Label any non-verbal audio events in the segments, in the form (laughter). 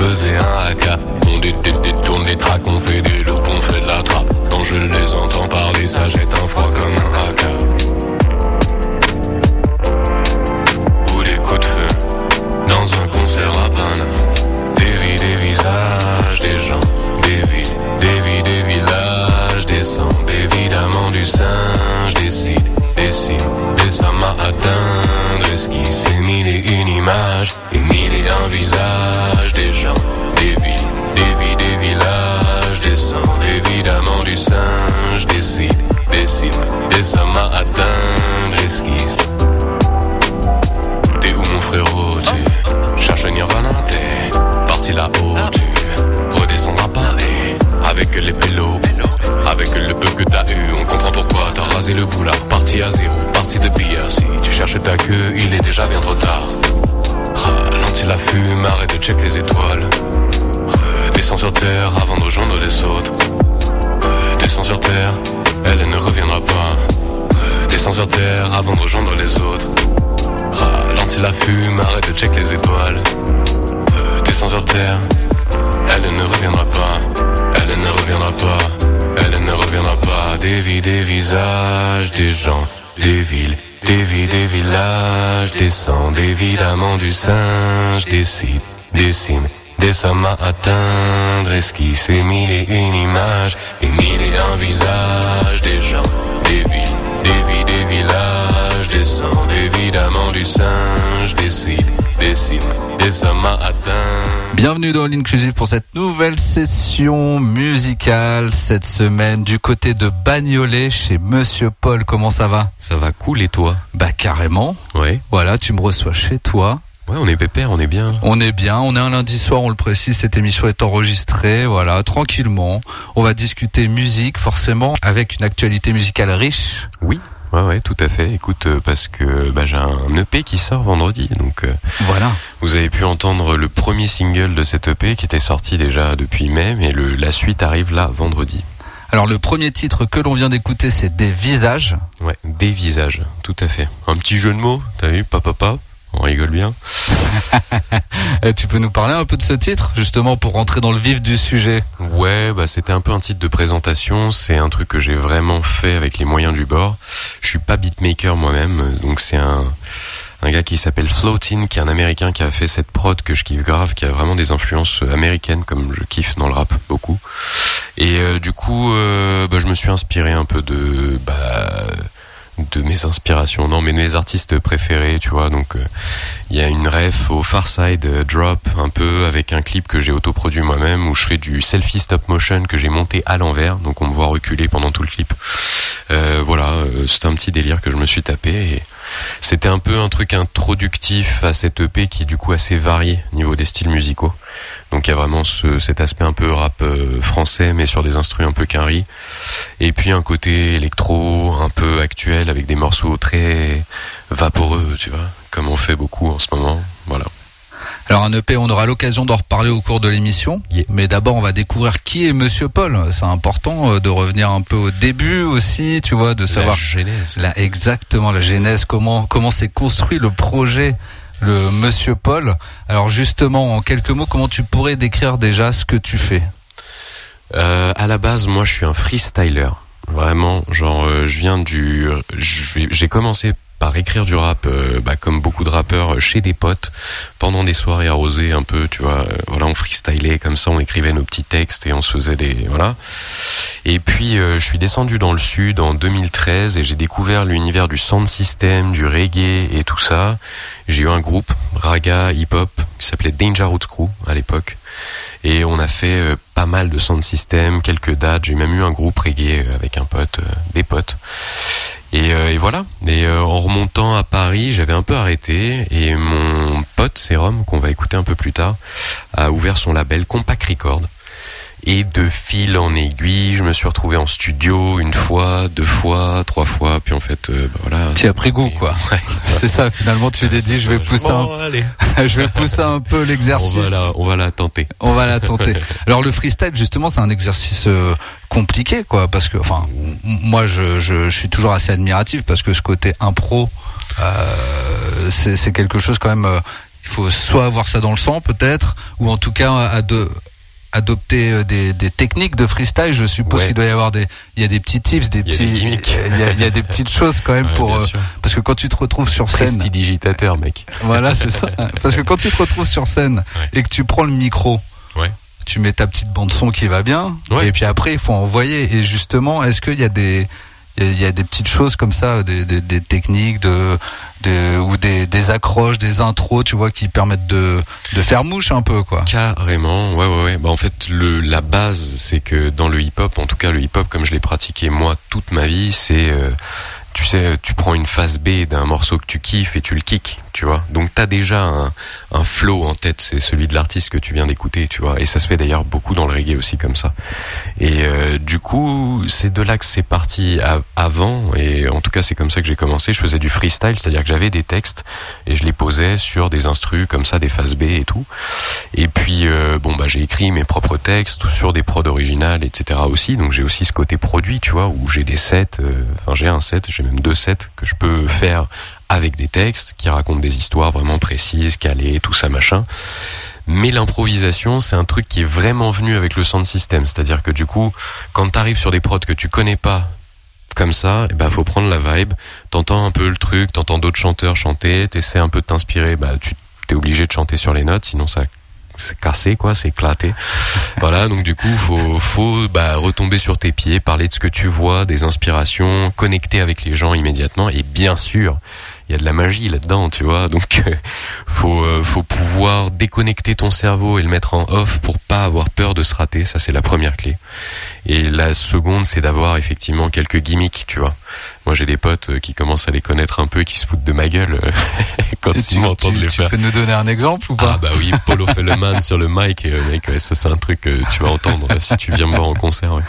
faisait un de check les étoiles. Euh, descends sur terre, elle ne reviendra pas. Elle ne reviendra pas. Elle ne reviendra pas. Des vies, des visages, des gens, des villes, des vies, des villages, des évidemment du singe, des sites, des sommes à atteindre, esquisse et mille et une images, et mille et un visages, des gens, des villes, des vies, des villages, des évidemment du singe, des cibles, des sommes à atteindre. Bienvenue dans l'Inclusive pour cette nouvelle session musicale cette semaine du côté de Bagnolet chez Monsieur Paul. Comment ça va? Ça va cool et toi? Bah carrément. Ouais. Voilà, tu me reçois chez toi. Ouais, on est pépère, on est bien. On est bien, on est un lundi soir, on le précise, cette émission est enregistrée, voilà, tranquillement. On va discuter musique, forcément, avec une actualité musicale riche. Oui. Ouais, ouais, tout à fait. Écoute, euh, parce que bah, j'ai un EP qui sort vendredi, donc euh, Voilà. vous avez pu entendre le premier single de cet EP qui était sorti déjà depuis mai, mais le, la suite arrive là vendredi. Alors le premier titre que l'on vient d'écouter, c'est Des visages. Ouais, des visages, tout à fait. Un petit jeu de mots, t'as vu, papa, papa, on rigole bien. (laughs) Tu peux nous parler un peu de ce titre, justement, pour rentrer dans le vif du sujet Ouais, bah c'était un peu un titre de présentation. C'est un truc que j'ai vraiment fait avec les moyens du bord. Je suis pas beatmaker moi-même, donc c'est un un gars qui s'appelle Floatin, qui est un américain qui a fait cette prod que je kiffe grave, qui a vraiment des influences américaines comme je kiffe dans le rap beaucoup. Et euh, du coup, euh, bah, je me suis inspiré un peu de bah de mes inspirations, non mais de mes artistes préférés, tu vois. Donc euh, il y a une ref au Far Side euh, Drop un peu avec un clip que j'ai autoproduit moi-même où je fais du selfie stop motion que j'ai monté à l'envers, donc on me voit reculer pendant tout le clip. Euh, voilà, c'est un petit délire que je me suis tapé et c'était un peu un truc introductif à cette EP qui est du coup assez varié au niveau des styles musicaux. Donc il y a vraiment ce, cet aspect un peu rap euh, français mais sur des instruments un peu quinri. Et puis un côté électro un peu actuel avec des morceaux très vaporeux, tu vois, comme on fait beaucoup en ce moment. Voilà. Alors un EP, on aura l'occasion d'en reparler au cours de l'émission. Yeah. Mais d'abord, on va découvrir qui est Monsieur Paul. C'est important euh, de revenir un peu au début aussi, tu vois, de savoir genèse. là exactement la genèse, comment comment s'est construit le projet, le Monsieur Paul. Alors justement, en quelques mots, comment tu pourrais décrire déjà ce que tu fais? Euh, à la base, moi, je suis un freestyler. Vraiment, genre, euh, je viens du, vais- j'ai commencé par écrire du rap, euh, bah, comme beaucoup de rappeurs, chez des potes, pendant des soirées arrosées un peu, tu vois. Euh, voilà, on freestylait comme ça, on écrivait nos petits textes et on se faisait des voilà. Et puis je suis descendu dans le sud en 2013 et j'ai découvert l'univers du sound system, du reggae et tout ça. J'ai eu un groupe raga hip hop qui s'appelait Danger Roots Crew à l'époque et on a fait pas mal de sound system, quelques dates. J'ai même eu un groupe reggae avec un pote, des potes. Et, euh, voilà. Et euh, en remontant à Paris, j'avais un peu arrêté. Et mon pote Serum, qu'on va écouter un peu plus tard, a ouvert son label Compact Record. Et de fil en aiguille, je me suis retrouvé en studio une fois, deux fois, trois fois, puis en fait, euh, bah voilà. Tu as pris goût, quoi. (laughs) (laughs) c'est ça. Finalement, tu t'es dit, je vais pousser, un... (laughs) je vais pousser un peu l'exercice. On va la, on va la tenter. On va la tenter. Alors le freestyle, justement, c'est un exercice euh, compliqué, quoi, parce que, enfin, moi, je, je, je, suis toujours assez admiratif parce que ce côté impro, euh, c'est quelque chose quand même. Euh, il faut soit avoir ça dans le sang, peut-être, ou en tout cas à deux adopter euh, des, des, techniques de freestyle, je suppose qu'il doit y avoir des, il y a des petits tips, des petits, il y, a, il y, a, des petites choses quand même pour, euh, parce que quand tu te retrouves sur scène, digitateur, mec. Voilà, c'est ça. (laughs) Parce que quand tu te retrouves sur scène et que tu prends le micro, ouais. tu mets ta petite bande son qui va bien, et puis après il faut envoyer. Et justement, est-ce qu'il y a des il y a des petites choses comme ça, des, des, techniques de, de, ou des, des, accroches, des intros, tu vois, qui permettent de, de faire mouche un peu, quoi. Carrément, ouais, ouais, ouais. Bah, en fait, le, la base, c'est que dans le hip-hop, en tout cas le hip-hop comme je l'ai pratiqué moi toute ma vie, c'est euh, tu sais, tu prends une phase B d'un morceau que tu kiffes et tu le kicks, tu vois. Donc t'as déjà un, un flow en tête, c'est celui de l'artiste que tu viens d'écouter, tu vois. Et ça se fait d'ailleurs beaucoup dans le reggae aussi comme ça. Et euh, du coup, c'est de là que c'est parti avant. Et en tout cas, c'est comme ça que j'ai commencé. Je faisais du freestyle, c'est-à-dire que j'avais des textes et je les posais sur des instrus comme ça, des phases B et tout. Et puis euh, bon bah j'ai écrit mes propres textes sur des prods originales, etc. aussi. Donc j'ai aussi ce côté produit, tu vois, où j'ai des sets. Euh, enfin j'ai un set j'ai même deux sets que je peux faire avec des textes qui racontent des histoires vraiment précises, calées, tout ça machin. Mais l'improvisation, c'est un truc qui est vraiment venu avec le sound system. C'est-à-dire que du coup, quand tu arrives sur des prods que tu connais pas comme ça, il eh ben, faut prendre la vibe, t'entends un peu le truc, t'entends d'autres chanteurs chanter, t'essaies un peu de t'inspirer, bah, tu t'es obligé de chanter sur les notes, sinon ça c'est cassé quoi, c'est éclaté. (laughs) voilà, donc du coup, faut faut bah, retomber sur tes pieds, parler de ce que tu vois, des inspirations, connecter avec les gens immédiatement et bien sûr, il y a de la magie là-dedans, tu vois. Donc euh, faut euh, faut pouvoir déconnecter ton cerveau et le mettre en off pour pas avoir peur de se rater, ça c'est la première clé. Et la seconde, c'est d'avoir effectivement quelques gimmicks, tu vois. Moi, j'ai des potes euh, qui commencent à les connaître un peu et qui se foutent de ma gueule (laughs) quand ils m'entendent les faire. Tu peux nous donner un exemple ou pas? Ah bah oui, Polo (laughs) Felleman sur le mic, mec, ça c'est un truc que tu vas entendre si tu viens me voir en concert. Ouais.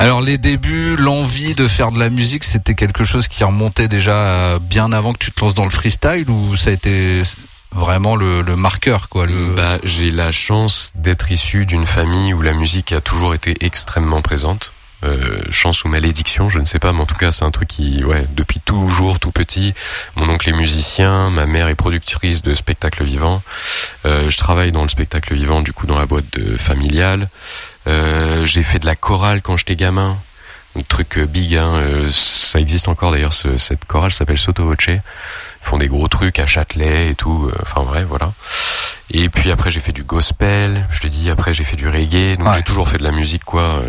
Alors les débuts, l'envie de faire de la musique, c'était quelque chose qui remontait déjà euh, bien avant que tu te lances dans le freestyle ou ça a été vraiment le, marqueur quoi le... Bah j'ai la chance d'être issu d'une famille où la musique a toujours été extrêmement présente. Euh, chance ou malédiction, je ne sais pas, mais en tout cas c'est un truc qui, ouais, depuis toujours, tout petit, mon oncle est musicien, ma mère est productrice de spectacles vivants, euh, je travaille dans le spectacle vivant, du coup dans la boîte familiale, euh, j'ai fait de la chorale quand j'étais gamin. Un truc euh, big, hein, euh, ça existe encore d'ailleurs, cette chorale s'appelle Soto Voce. Ils font des gros trucs à Châtelet et tout, enfin vrai, voilà. Et puis après j'ai fait du gospel, je te dis, après j'ai fait du reggae, donc j'ai toujours fait de la musique quoi,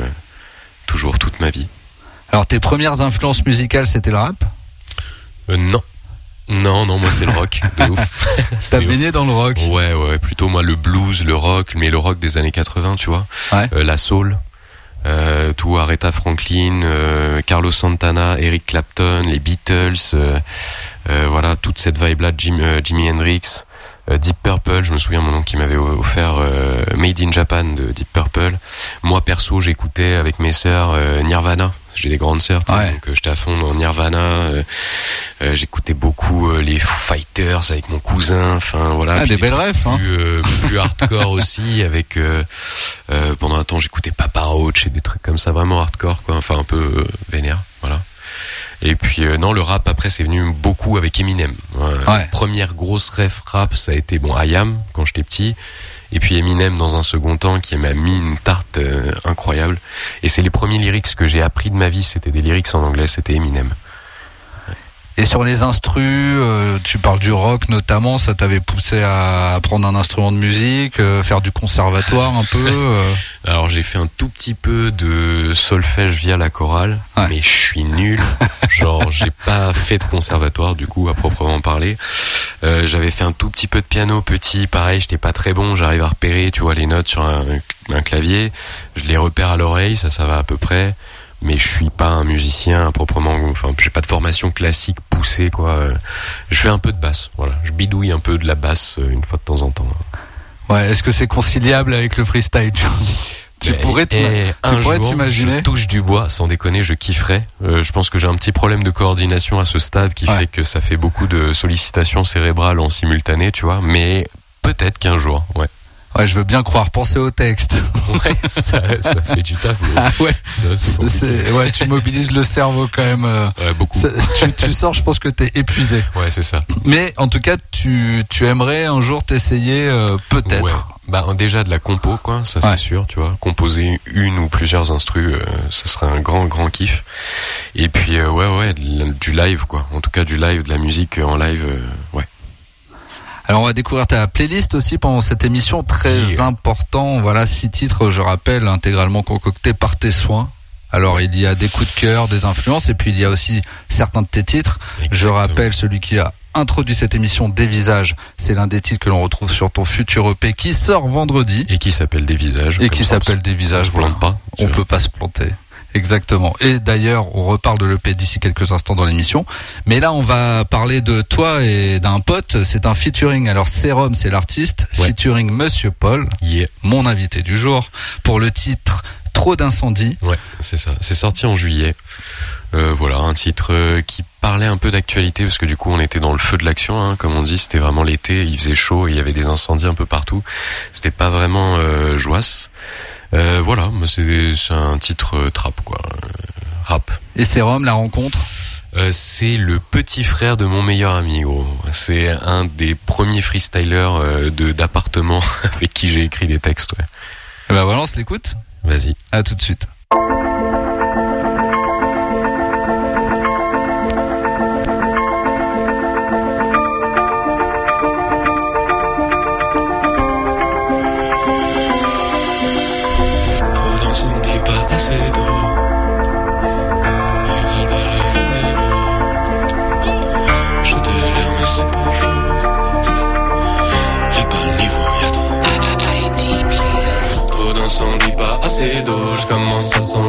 toujours toute ma vie. Alors tes premières influences musicales c'était le rap? Non. Non, non, moi c'est le rock, de (laughs) ouf. T'as baigné dans le rock Ouais, ouais, plutôt moi le blues, le rock, mais le rock des années 80, tu vois. Euh, la soul, euh, tout Aretha Franklin, euh, Carlos Santana, Eric Clapton, les Beatles, euh, euh, voilà, toute cette vibe-là, Jim, Jimi Hendrix. Deep Purple, je me souviens mon oncle qui m'avait offert Made in Japan de Deep Purple. Moi perso, j'écoutais avec mes sœurs Nirvana j'ai des grandes sœurs, donc euh, j'étais à fond dans Nirvana. Euh, euh, j'écoutais beaucoup les Foo Fighters avec mon cousin. Enfin voilà. Ah, des belles rêves. Hein. Plus, (laughs) hardcore aussi avec. pendant un temps, j'écoutais Papa Roach et des trucs comme ça, vraiment hardcore, quoi. Enfin un peu vénère, voilà. Et puis non, le rap après c'est venu beaucoup avec Eminem. Première grosse ref rap, ça a été bon Ayam quand j'étais petit. Et puis Eminem dans un second temps qui m'a mis une tarte euh, incroyable. Et c'est les premiers lyrics que j'ai appris de ma vie, c'était des lyrics en anglais, c'était Eminem. Et sur les instrus, euh, tu parles du rock notamment, ça t'avait poussé à apprendre un instrument de musique, euh, faire du conservatoire un peu (laughs) euh Alors j'ai fait un tout petit peu de solfège via la chorale, Ouais. mais je suis nul. Genre j'ai pas fait de conservatoire du coup à proprement parler. J'avais fait un tout petit peu de piano petit, pareil, j'étais pas très bon. J'arrive à repérer, tu vois, les notes sur un, un clavier. Je les repère à l'oreille, ça, ça va à peu près. Mais je suis pas un musicien à proprement. Enfin, j'ai pas de formation classique poussée, quoi. Je fais un peu de basse, voilà. Je bidouille un peu de la basse euh, une fois de temps en temps. Ouais, est-ce que c'est conciliable avec le freestyle tu, pourrais jour, t'imaginer Je touche du bois, sans déconner, je kifferais. Euh, je pense que j'ai un petit problème de coordination à ce stade qui Ouais. fait que ça fait beaucoup de sollicitations cérébrales en simultané, tu vois. Mais peut-être qu'un jour, ouais. Ouais, je veux bien croire. Pensez au texte. (laughs) Ouais, ça, ça fait du taf. Ah ouais. c'est ouais, tu mobilises le cerveau quand même. euh, Ouais, beaucoup. tu, tu sors, je pense que t'es épuisé. Ouais, c'est ça. Mais en tout cas, tu, tu aimerais un jour t'essayer, euh, peut-être. Ouais. Bah déjà de la compo, quoi, ça c'est sûr, tu vois. Composer une ou plusieurs instrus, euh, ça serait un grand, grand kiff. Et puis euh, ouais, ouais, du live, quoi. En tout cas, du live, de la musique en live, euh, ouais. Alors on va découvrir ta playlist aussi pendant cette émission très Yeah. important. Voilà six titres, je rappelle, intégralement concoctés par tes soins. Alors il y a des coups de cœur, des influences, et puis il y a aussi certains de tes titres. Je rappelle celui qui a introduit cette émission des visages. C'est l'un des titres que l'on retrouve sur ton futur EP qui sort vendredi Et qui s'appelle des visages. et qui on s'appelle des On visages. se Voilà. plante pas. tu On peut pas se planter. Exactement. Et d'ailleurs, on reparle de l'EP d'ici quelques instants dans l'émission. Mais là, on va parler de toi et d'un pote. C'est un featuring. Alors, Serum, c'est l'artiste. Ouais. Featuring Monsieur Paul, Yeah. mon invité du jour, pour le titre Trop d'incendie. Ouais, c'est ça. C'est sorti en juillet. Euh, voilà, un titre euh, qui parlait un peu d'actualité parce que du coup on était dans le feu de l'action, hein, comme on dit. C'était vraiment l'été, il faisait chaud, et il y avait des incendies un peu partout. C'était pas vraiment euh, joisse. Euh, voilà, moi, c'est c'est un titre euh, trap quoi, euh, rap. Et Serum, la rencontre? Euh, c'est le petit frère de mon meilleur ami, gros. C'est un des premiers freestylers de d'appartement (laughs) avec qui j'ai écrit des textes. Ouais. Et ben voilà, on se l'écoute? Vas-y. À tout de suite.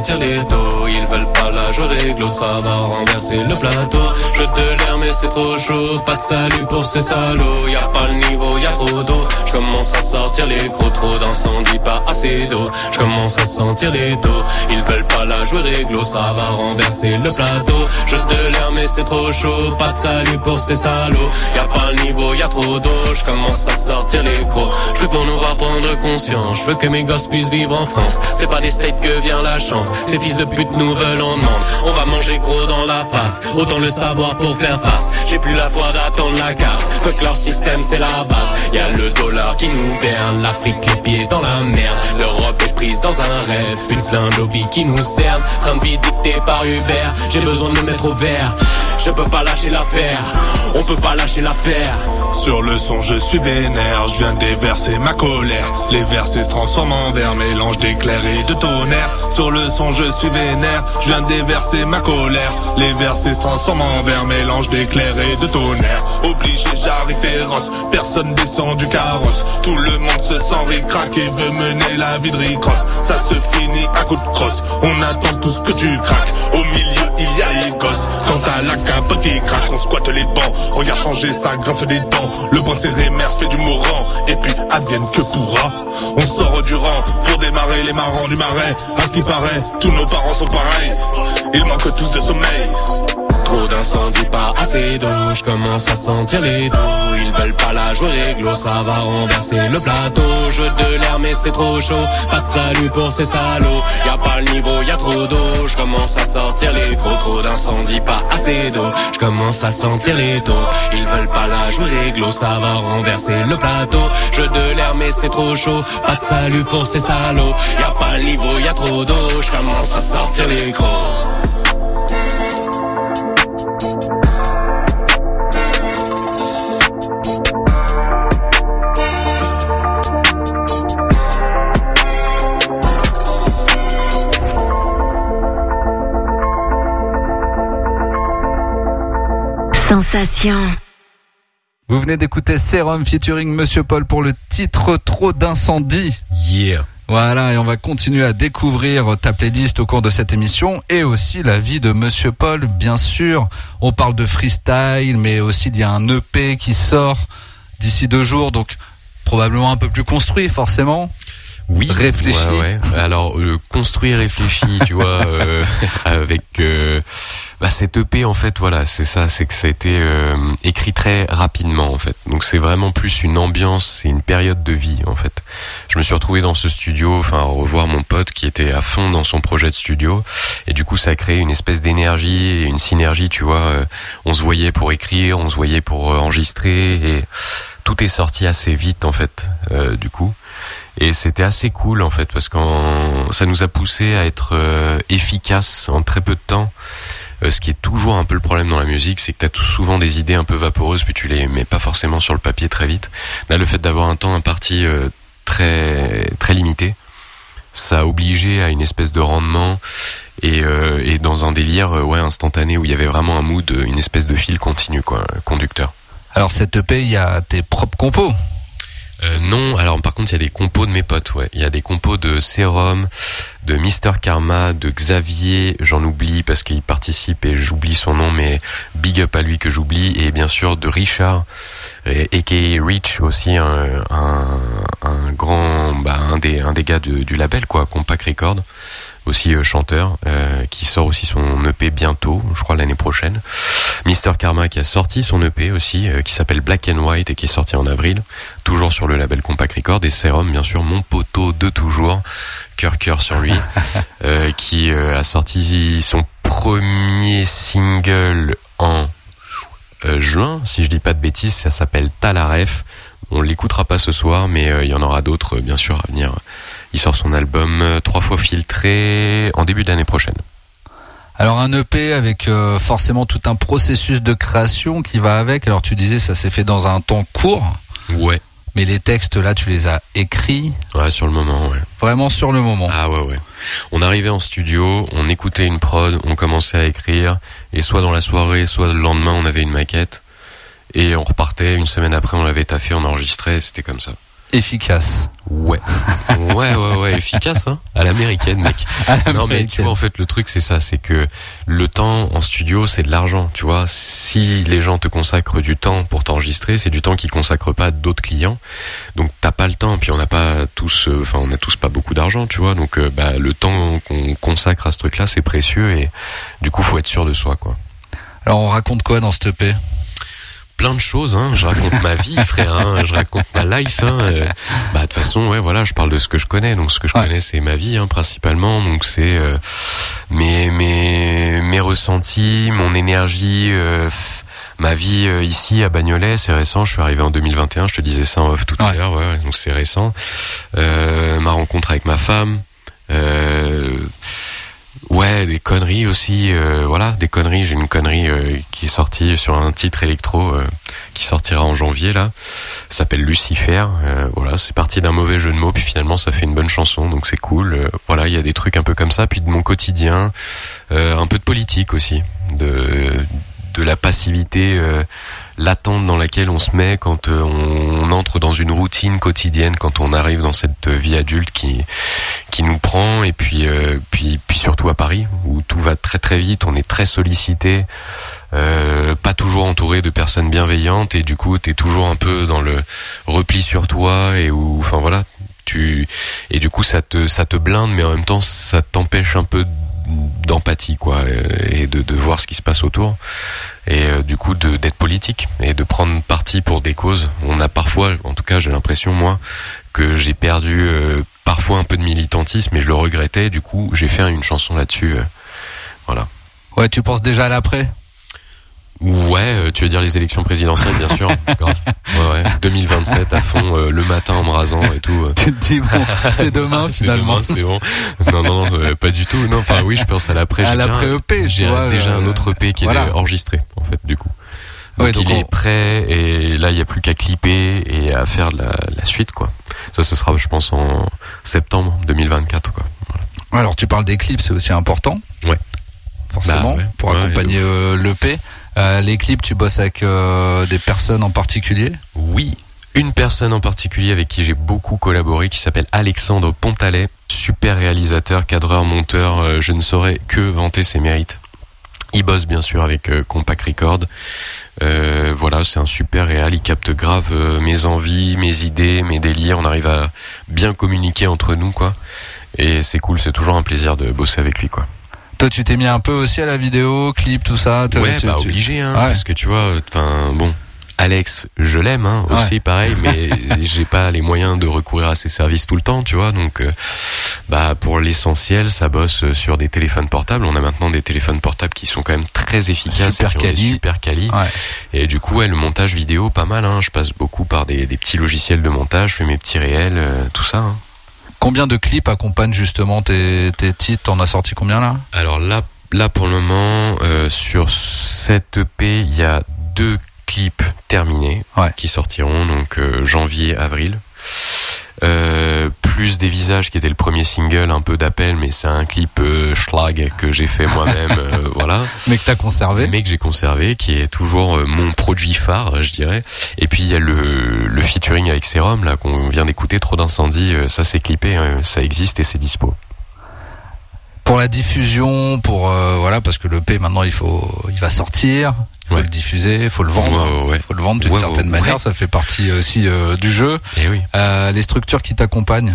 Sentir les dos. Ils jouer réglo, ça va renverser le plateau. Je te l'air, mais c'est trop chaud. Pas de salut pour ces salauds. Y'a pas le niveau, y'a trop d'eau. Je à sortir les crocs. Trop d'incendies, pas assez d'eau. Je commence à sentir les dos. Ils veulent pas la jouer réglo, ça va renverser le plateau. Je te l'air, mais c'est trop chaud. Pas de salut pour ces salauds. Y'a pas le niveau, y'a trop d'eau. Je à sortir les crocs. Je veux pour nous voir prendre conscience. Je veux que mes gosses puissent vivre en France. C'est pas des states que vient la chance. Ces fils de pute nous veulent en On va manger gros dans la face. Autant le savoir pour faire face. J'ai plus la foi d'attendre la casse. Fuck leur système, c'est la base. Y a le dollar qui nous berne. L'Afrique les pieds dans la merde. L'Europe est prise dans un rêve. Putain de lobby qui nous servent. Train de vie dicté par Uber. J'ai besoin de me mettre au vert. Je peux pas lâcher l'affaire. On peut pas lâcher l'affaire. Sur le son je suis vénère, je viens déverser ma colère. Les versets se transforment en verre, mélange d'éclairs et de tonnerre. Sur le son je suis vénère, je viens déverser ma colère. Les versets se transforment en verre, mélange d'éclairs et de tonnerre. Obligé j'arrive féroce, personne descend du carrosse. Tout le monde se sent ricrac et veut mener la vie de ricrosse. Ça se finit à coup de crosse, on attend tout ce que tu craques. Au milieu il y a les quand t'as la capote qui craque On squatte les bancs, regarde changer ça grince des dents. Le point serré, mère fait du mourant Et puis advienne que pourra. On sort du rang pour démarrer les marrants du marais. À ce qui paraît, tous nos parents sont pareils. Ils manquent tous de sommeil Trop d'incendies, pas assez d'eau. Je commence à sentir les dos. Ils veulent pas la jouer réglo, ça va renverser le plateau. Je de l'air, mais c'est trop chaud. Pas de salut pour ces salauds. Y a pas le niveau, y a trop d'eau. Je commence à sortir les gros. Trop d'incendies, pas assez d'eau. Je commence à sentir les taux. Ils veulent pas la jouer réglo, ça va renverser le plateau. Je de l'air, mais c'est trop chaud. Pas de salut pour ces salauds. Y a pas le niveau, y a trop d'eau. Je commence à sortir les gros. Sensation. Vous venez d'écouter Serum featuring Monsieur Paul pour le titre Trop d'incendie. Yeah. Voilà, et on va continuer à découvrir ta playlist au cours de cette émission et aussi la vie de Monsieur Paul, bien sûr. On parle de freestyle, mais aussi il y a un EP qui sort d'ici deux jours, donc probablement un peu plus construit, forcément. Oui, Réfléchi. Ouais, ouais. Alors euh, construit, réfléchi, tu vois, (laughs) euh, avec euh, bah, cette EP en fait, voilà, c'est ça, c'est que ça a été euh, écrit très rapidement en fait. Donc c'est vraiment plus une ambiance, c'est une période de vie en fait. Je me suis retrouvé dans ce studio, enfin revoir mon pote qui était à fond dans son projet de studio, et du coup ça a créé une espèce d'énergie, et une synergie, tu vois. euh, on se voyait pour écrire, on se voyait pour enregistrer, et tout est sorti assez vite en fait, euh, du coup. Et c'était assez cool en fait parce que ça nous a poussé à être euh, efficace en très peu de temps. Euh, ce qui est toujours un peu le problème dans la musique, c'est que tu as tout souvent des idées un peu vaporeuses puis tu les mets pas forcément sur le papier très vite. Là, le fait d'avoir un temps imparti euh, très très limité, ça a obligé à une espèce de rendement et, euh, et dans un délire euh, ouais instantané où il y avait vraiment un mood, une espèce de fil continu quoi, conducteur. Alors cette EP, il y a tes propres compos. Euh, non, alors par contre il y a des compos de mes potes, ouais. Il y a des compos de Serum, de Mister Karma, de Xavier, j'en oublie parce qu'il participe et j'oublie son nom, mais big up à lui que j'oublie, et bien sûr de Richard, et, aka Rich aussi, un, grand, bah, un des, un gars du label quoi, Compact Record, aussi euh, chanteur, euh, qui sort aussi son EP bientôt, je crois l'année prochaine. Mister Karma qui a sorti son EP aussi, euh, qui s'appelle Black and White et qui est sorti en avril, toujours sur le label Compact Record, et Serum, bien sûr, mon poteau de toujours, cœur cœur sur lui, (laughs) qui a sorti son premier single en euh, juin, si je dis pas de bêtises, ça s'appelle Talaref. On l'écoutera pas ce soir, mais euh, il y en aura d'autres, euh, bien sûr, à venir. Il sort son album euh, trois fois filtré en début d'année prochaine. Alors un EP avec euh, forcément tout un processus de création qui va avec. Alors tu disais ça s'est fait dans un temps court, Ouais, mais les textes là tu les as écrits ouais, sur le moment, ouais. vraiment sur le moment. Ah ouais ouais. On arrivait en studio, on écoutait une prod, on commençait à écrire, et soit dans la soirée, soit le lendemain, on avait une maquette, et on repartait. Une semaine après, on l'avait taffé, on enregistrait, et c'était comme ça. Efficace. Ouais, (laughs) ouais, ouais, ouais, efficace, hein, à l'américaine, mec. (laughs) Non mais tu vois en fait le truc c'est ça, c'est que le temps en studio c'est de l'argent, tu vois. Si les gens te consacrent du temps pour t'enregistrer, c'est du temps qu'ils consacrent pas à d'autres clients. Donc t'as pas le temps, puis on n'a pas tous, euh, enfin on a tous pas beaucoup d'argent, tu vois. Donc euh, bah le temps qu'on consacre à ce truc-là c'est précieux et du coup faut être sûr de soi quoi. Alors on raconte quoi dans ce EP Plein de choses, hein. Je raconte ma vie, frère. Hein. Je raconte ma life. Hein. Euh, Bah de toute façon, ouais, voilà, je parle de ce que je connais. Donc ce que je Ouais. connais, c'est ma vie, hein, principalement. Donc c'est euh, mes mes mes ressentis, mon énergie, euh, ma vie ici à Bagnolet. C'est récent. Je suis arrivé en 2021. Je te disais ça en off tout à l'heure. Ouais, donc c'est récent. Ma rencontre avec ma femme. Euh, Des conneries aussi, euh, voilà, des conneries. J'ai une connerie euh, qui est sortie sur un titre électro euh, qui sortira en janvier là. S'appelle Lucifer. Euh, voilà, c'est parti d'un mauvais jeu de mots, puis finalement ça fait une bonne chanson, donc c'est cool. Euh, voilà, il y a des trucs un peu comme ça, puis de mon quotidien, euh, un peu de politique aussi, de de la passivité euh, latente dans laquelle on se met quand euh, on entre dans une routine quotidienne, quand on arrive dans cette vie adulte qui qui nous prend. Et puis euh, puis puis surtout à Paris où tout va très très vite, on est très sollicité, euh, pas toujours entouré de personnes bienveillantes. Et du coup t'es toujours un peu dans le repli sur toi et où enfin voilà tu et du coup ça te ça te blinde mais en même temps ça t'empêche un peu d'empathie quoi euh, et de, de voir ce qui se passe autour et euh, du coup d'être politique et de prendre parti pour des causes. On a parfois en tout cas j'ai l'impression moi que j'ai perdu euh, parfois un peu de militantisme mais je le regrettais. Du coup j'ai fait une chanson là-dessus euh, voilà. Ouais, tu penses déjà à l'après? Ouais euh, tu veux dire les élections présidentielles bien sûr (laughs) ouais, ouais 2027 à fond euh, le matin en me rasant et tout euh. Tu te dis bon, c'est (laughs) demain finalement. c'est bon. Non, non, euh, pas du tout. Non, enfin, oui, je pense à l'après. À J'ai déjà l'après un- EP, tu J'ai déjà un autre EP qui voilà. est enregistré, en fait, du coup. Donc, Ouais, donc il on- est prêt et là, il n'y a plus qu'à clipper et à faire la, la suite, quoi. Ça, ce sera, je pense, en septembre 2024, quoi. Alors tu parles des clips, c'est aussi important. Ouais. Forcément, Bah ouais, pour accompagner l'EP. Euh, les clips, tu bosses avec euh, des personnes en particulier? Oui, une personne en particulier avec qui j'ai beaucoup collaboré qui s'appelle Alexandre Pontalet, super réalisateur, cadreur, monteur, euh, je ne saurais que vanter ses mérites. Il bosse bien sûr avec Compact Record. Voilà, c'est un super réal, il capte grave mes envies, mes idées, mes délires, on arrive à bien communiquer entre nous quoi. Et c'est cool, c'est toujours un plaisir de bosser avec lui quoi. Toi, tu t'es mis un peu aussi à la vidéo, clip, tout ça. Ouais, tu- bah tu- obligé, hein, Ouais. parce que tu vois, enfin bon, Alex, je l'aime hein, aussi, Ouais. pareil, mais (laughs) j'ai pas les moyens de recourir à ses services tout le temps, tu vois. Donc, euh, bah pour l'essentiel, ça bosse sur des téléphones portables. On a maintenant des téléphones portables qui sont quand même très efficaces Super et qui quali. super quali. Ouais. Et du coup, ouais, le montage vidéo, pas mal. Hein. Je passe beaucoup par des, des petits logiciels de montage, je fais mes petits réels, euh, tout ça. hein. Combien de clips accompagnent justement tes, tes titres? T'en as sorti combien là? Alors là, là pour le moment, euh, sur cette EP, il y a deux clips terminés Ouais. qui sortiront donc euh, janvier, avril. Euh, plus des visages qui était le premier single, un peu d'appel, mais c'est un clip euh, schlag que j'ai fait moi-même, (laughs) euh, voilà, Mais que t'as conservé mais que j'ai conservé, qui est toujours euh, mon produit phare, je dirais. Et puis il y a le, le featuring avec Serum là qu'on vient d'écouter, trop d'incendie, euh, ça c'est clippé, euh, ça existe et c'est dispo. Pour la diffusion, pour euh, voilà, parce que le P maintenant il faut, il va sortir, faut Ouais. le diffuser, il faut le vendre. Ouais, faut le vendre d'une certaine manière, ça fait partie aussi euh, du jeu. Et oui. Euh, les structures qui t'accompagnent,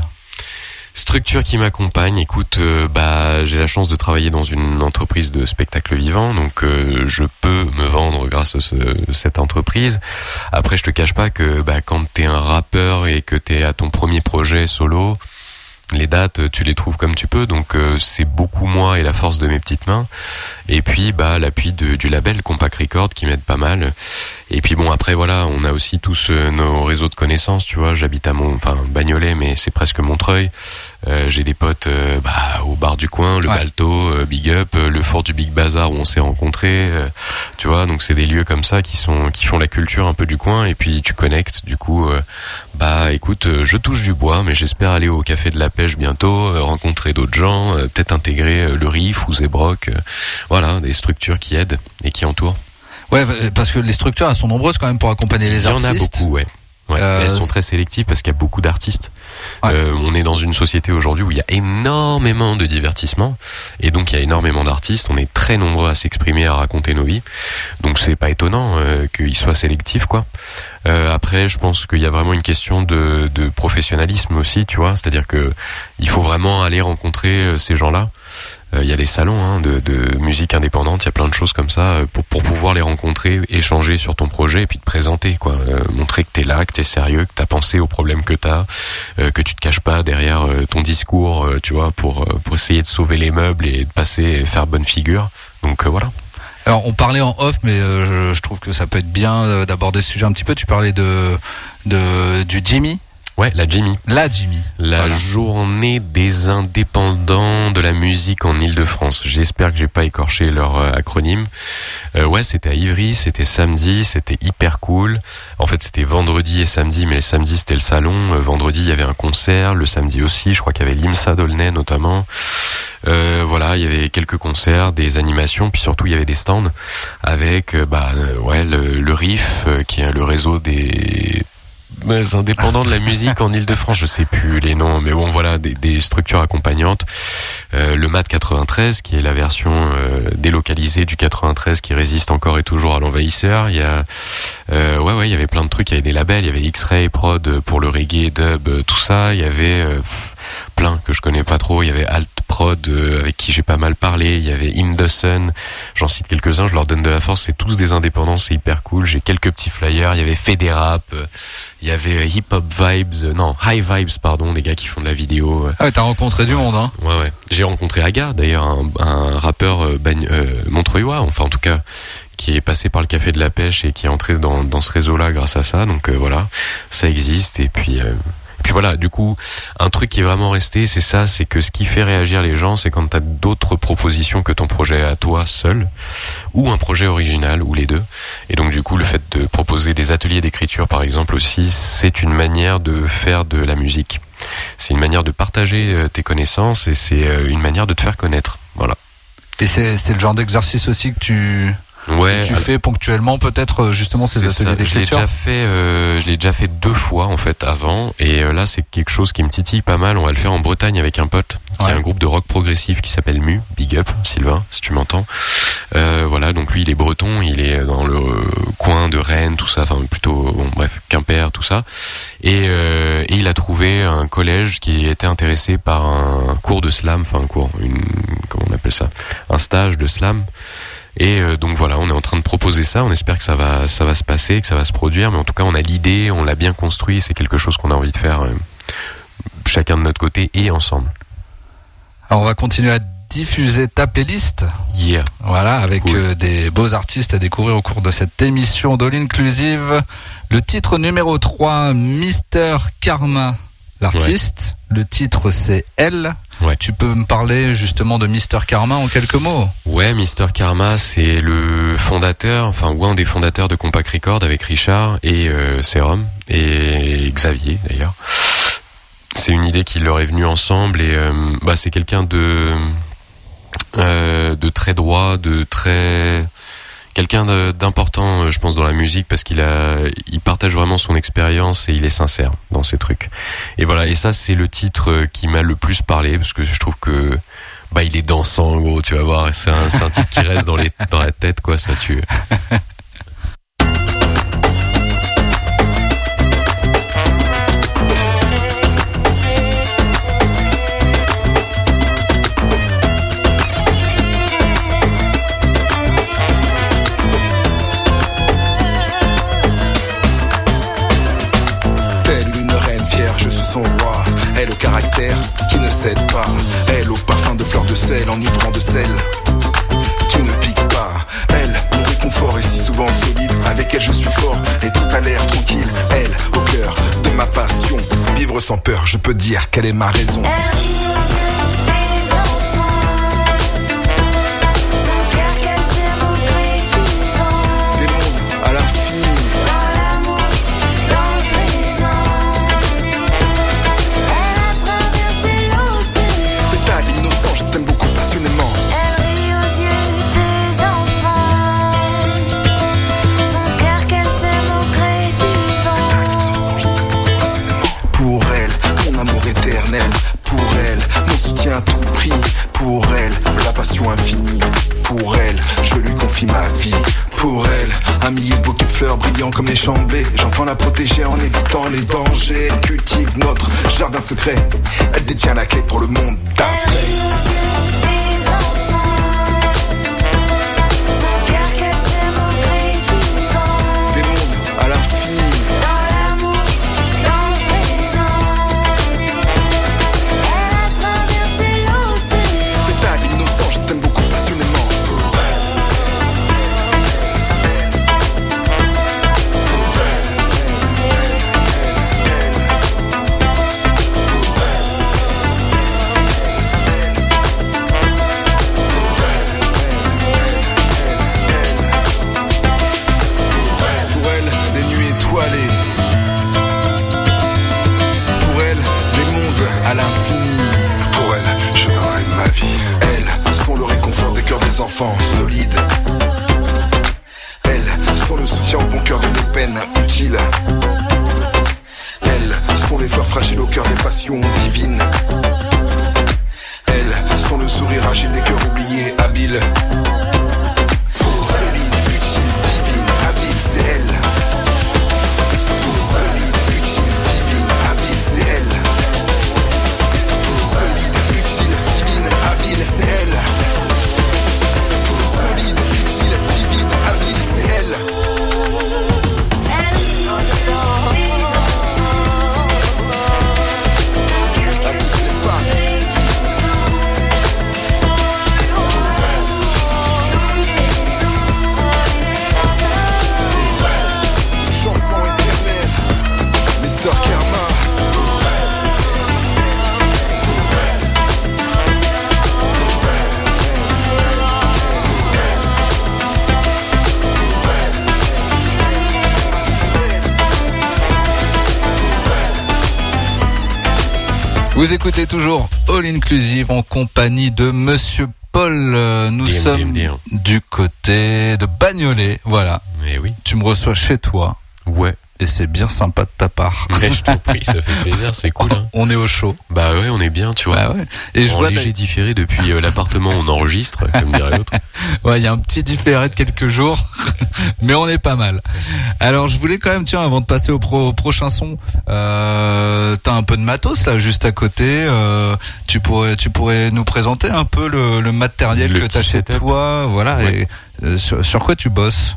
Structure qui m'accompagne, écoute, euh, bah j'ai la chance de travailler dans une entreprise de spectacle vivant, donc euh, je peux me vendre grâce à ce- cette entreprise. Après, je te cache pas que bah, quand t'es un rappeur et que t'es à ton premier projet solo, les dates, tu les trouves comme tu peux, donc euh, c'est beaucoup moi et la force de mes petites mains. Et puis bah l'appui du label Compact Record qui m'aide pas mal. Et puis bon après voilà, on a aussi tous euh, nos réseaux de connaissances, tu vois. J'habite à mon, enfin Bagnolet, mais c'est presque Montreuil. Euh, J'ai des potes euh, bah, au bar du coin, le Ouais. Balto, euh, Big Up, le fort du Big Bazar où on s'est rencontrés. euh, tu vois, donc c'est des lieux comme ça qui sont qui font la culture un peu du coin. Et puis tu connectes. Du coup, bah écoute, je touche du bois, mais j'espère aller au café de la pêche bientôt, rencontrer d'autres gens, euh, peut-être intégrer le Riff ou Zebrock. euh, voilà, des structures qui aident et qui entourent. Ouais, parce que les structures elles sont nombreuses quand même pour accompagner les Il y en artistes. a beaucoup, ouais. Ouais, Euh, elles sont très sélectives parce qu'il y a beaucoup d'artistes. Ouais. Euh, on est dans une société aujourd'hui où il y a énormément de divertissement et donc il y a énormément d'artistes. On est très nombreux à s'exprimer, à raconter nos vies. Donc c'est pas étonnant euh, qu'ils soient sélectifs, quoi. Euh, après, je pense qu'il y a vraiment une question de, de professionnalisme aussi, tu vois. C'est-à-dire que il faut vraiment aller rencontrer euh, ces gens-là. Euh, Il y a des salons hein, de, musique indépendante, il y a plein de choses comme ça euh, pour, pouvoir les rencontrer, échanger sur ton projet et puis te présenter, quoi. Euh, montrer que t'es là, que t'es sérieux, que t'as pensé aux problèmes que t'as, que tu te caches pas derrière ton discours, tu vois, pour, essayer de sauver les meubles et de passer et faire bonne figure. Donc voilà. Alors on parlait en off, mais je, trouve que ça peut être bien d'aborder ce sujet un petit peu. Tu parlais de, de du Jimmy, Ouais, la Jimmy. la Jimmy. La Voilà. journée des indépendants de la musique en Ile-de-France. J'espère que j'ai pas écorché leur euh, acronyme. Euh, ouais, c'était à Ivry, c'était samedi, c'était hyper cool. En fait, c'était vendredi et samedi, mais les samedis c'était le salon. Euh, vendredi, il y avait un concert, le samedi aussi, je crois qu'il y avait l'IMSA d'Aulnay notamment. Euh, voilà, il y avait quelques concerts, des animations, puis surtout il y avait des stands avec bah ouais le, le RIF qui est le réseau des indépendants de la musique en Ile-de-France, je sais plus les noms, mais bon voilà, des, des structures accompagnantes. Euh, le MAT 93, qui est la version euh, délocalisée du 93 qui résiste encore et toujours à l'envahisseur. Il y a, euh, ouais ouais, il y avait plein de trucs, il y avait des labels, il y avait X-Ray Prod pour le reggae, dub, euh, tout ça. Il y avait euh, plein que je connais pas trop. Il y avait Alt Prod euh, avec qui j'ai pas mal parlé. Il y avait Sun, j'en cite quelques-uns, je leur donne de la force. C'est tous des indépendants, c'est hyper cool. J'ai quelques petits flyers. Il y avait Federap, euh, il y avait euh, Hip Hop Vibes, non High Vibes pardon, des gars qui font de la vidéo. Ah ouais, t'as rencontré du monde, hein. Ouais, ouais. J'ai rencontré Agar, d'ailleurs, un, un rappeur euh, euh, montreuillois, enfin en tout cas, qui est passé par le Café de la Pêche et qui est entré dans, dans ce réseau-là grâce à ça. Donc euh, voilà, ça existe. Et puis, euh, puis voilà, du coup, un truc qui est vraiment resté, c'est ça, c'est que ce qui fait réagir les gens, c'est quand tu as d'autres propositions que ton projet à toi seul, ou un projet original, ou les deux. Et donc du coup, le fait de proposer des ateliers d'écriture, par exemple, aussi, c'est une manière de faire de la musique. C'est une manière de partager euh, tes connaissances et c'est euh, une manière de te faire connaître. Voilà. Et c'est c'est le genre d'exercice aussi que tu Ouais. tu alors- fais ponctuellement peut-être euh, justement ces ateliers Je l'ai d'écriture. déjà fait, euh, je l'ai déjà fait deux fois en fait avant, et euh, là c'est quelque chose qui me titille pas mal. On va le faire en Bretagne avec un pote, qui Ouais. est un groupe de rock progressif qui s'appelle Mu. Big up, Sylvain, si tu m'entends. Euh, voilà, donc lui il est breton, il est dans le coin de Rennes, tout ça, enfin plutôt, bon bref, Quimper, tout ça. Et, euh, et il a trouvé un collège qui était intéressé par un cours de slam, enfin un cours, une, comment on appelle ça, un stage de slam. Et euh, donc voilà, on est en train de proposer ça. On espère que ça va, ça va se passer, que ça va se produire. Mais en tout cas, on a l'idée, on l'a bien construit. C'est quelque chose qu'on a envie de faire euh, chacun de notre côté et ensemble. Alors on va continuer à diffuser ta playlist. Yeah. Voilà, avec Cool. euh, des beaux artistes à découvrir au cours de cette émission d'All Inclusive. Le titre numéro 3, Mister Karma, l'artiste. Le titre c'est Elle. Ouais. Tu peux me parler justement de Mister Karma en quelques mots? Ouais, Mister Karma, c'est le fondateur, enfin ou un des fondateurs de Compact Record avec Richard et euh, Serum et Xavier d'ailleurs. C'est une idée qui leur est venue ensemble et euh, bah c'est quelqu'un de euh, de très droit, de très quelqu'un d'important, euh, je pense, dans la musique parce qu'il a, il partage vraiment son expérience et il est sincère dans ses trucs. Et voilà, et ça c'est le titre euh, qui m'a le plus parlé parce que je trouve que bah il est dansant gros, tu vas voir, c'est un, un titre qui reste dans les dans la tête quoi, ça tue. (laughs) caractère qui ne cède pas. Elle au parfum de fleurs de sel, enivrant de sel qui ne pique pas. Elle, mon réconfort est si souvent solide. Avec elle, je suis fort et tout a l'air tranquille. Elle, au cœur de ma passion. Vivre sans peur, je peux dire qu'elle est ma raison. Infinie. Pour elle, je lui confie ma vie. Pour elle, un millier de bouquets de fleurs brillants comme les blé. J'entends la protéger en évitant les dangers. Elle cultive notre jardin secret. Elle détient la clé pour le monde d'après. Vous écoutez toujours All Inclusive en compagnie de Monsieur Paul, euh, nous Bien, sommes bien, bien. du côté de Bagnolet. Voilà, Mais oui. tu me reçois chez toi Ouais. Et c'est bien sympa de ta part. (laughs) Mais je t'en prie, ça fait plaisir, c'est cool. Hein. On est au chaud. Bah ouais, on est bien, tu vois. Bah ouais. Et je en vois léger différé depuis euh, l'appartement où on enregistre, comme dirait l'autre. (laughs) Ouais, il y a un petit différé de quelques jours, (laughs) mais on est pas mal. Alors, je voulais quand même, tiens, avant de passer au, pro- au prochain son, euh, t'as un peu de matos là, juste à côté. euh, tu pourrais, tu pourrais nous présenter un peu le, le matériel Le que t'as chez toi, voilà. Ouais. Et euh, sur, sur quoi tu bosses?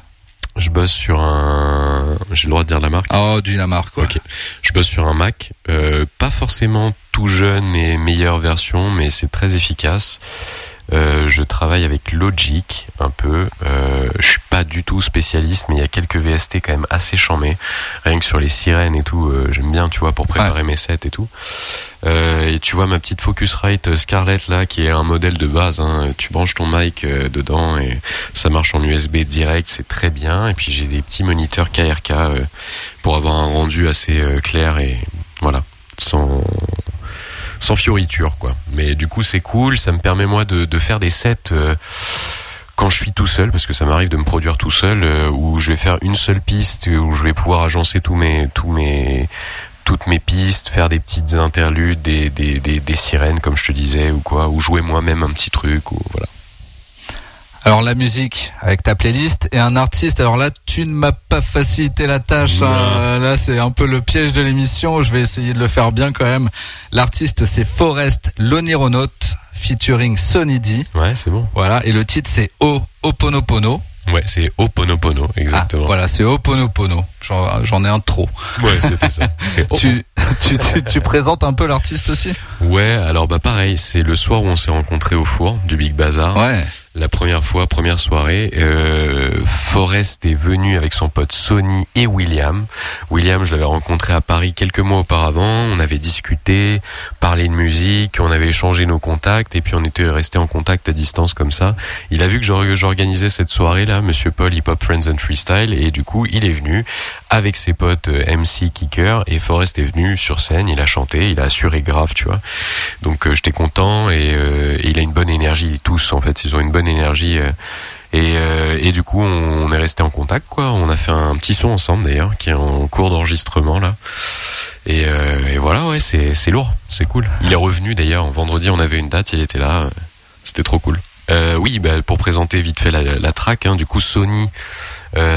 Je bosse sur un. J'ai le droit de dire la marque. Oh, dis la marque. quoi. Ok. Je bosse sur un Mac, euh, pas forcément tout jeune et meilleure version, mais c'est très efficace. Euh, je travaille avec Logic un peu. Euh, je suis pas du tout spécialiste, mais il y a quelques VST quand même assez chambés. Rien que sur les sirènes et tout, euh, j'aime bien, tu vois, pour préparer mes sets et tout. Euh, et tu vois ma petite Focusrite Scarlett là, qui est un modèle de base. Hein, tu branches ton mic euh, dedans et ça marche en USB direct, c'est très bien. Et puis j'ai des petits moniteurs KRK euh, pour avoir un rendu assez euh, clair et voilà, sans sans fioriture quoi. Mais du coup c'est cool, ça me permet moi de, faire des sets euh, quand je suis tout seul, parce que ça m'arrive de me produire tout seul, euh, où je vais faire une seule piste, où je vais pouvoir agencer tous mes tous mes toutes mes pistes, faire des petites interludes, des, des, des, des sirènes comme je te disais ou quoi, ou jouer moi-même un petit truc ou voilà. Alors la musique avec ta playlist et un artiste. Alors là, tu ne m'as pas facilité la tâche. hein. Là, c'est un peu le piège de l'émission. Je vais essayer de le faire bien quand même. L'artiste, c'est Forest Lonironaute featuring Sonny D. Ouais, c'est bon. Voilà. Et le titre, c'est O Oponopono. Ouais, c'est Oponopono, exactement. Ah, voilà, c'est Oponopono. J'en j'en ai un trop. Ouais, c'était ça. (laughs) Tu, tu, tu, tu présentes un peu l'artiste aussi? Ouais, alors bah pareil, c'est le soir où on s'est rencontrés au four du Big Bazar. Ouais. La première fois, première soirée, euh, Forrest est venu avec son pote Sony et William. William, je l'avais rencontré à Paris quelques mois auparavant. On avait discuté, parlé de musique, on avait échangé nos contacts et puis on était resté en contact à distance comme ça. Il a vu que j'or- j'organisais cette soirée là, Monsieur Paul Hip Hop Friends and Freestyle, et du coup il est venu avec ses potes euh, MC Kicker et Forrest est venu sur scène. Il a chanté, il a assuré grave, tu vois. Donc euh, j'étais content et, euh, et il a une bonne énergie. Tous en fait, ils ont une bonne énergie. euh, et, euh, et du coup, on, est resté en contact, quoi. On a fait un petit son ensemble d'ailleurs, qui est en cours d'enregistrement là. Et, euh, voilà, ouais, c'est lourd, c'est cool. Il est revenu d'ailleurs. Vendredi, on avait une date, il était là. C'était trop cool. Oui, bah, pour présenter vite fait la, la track, hein, du coup Sony,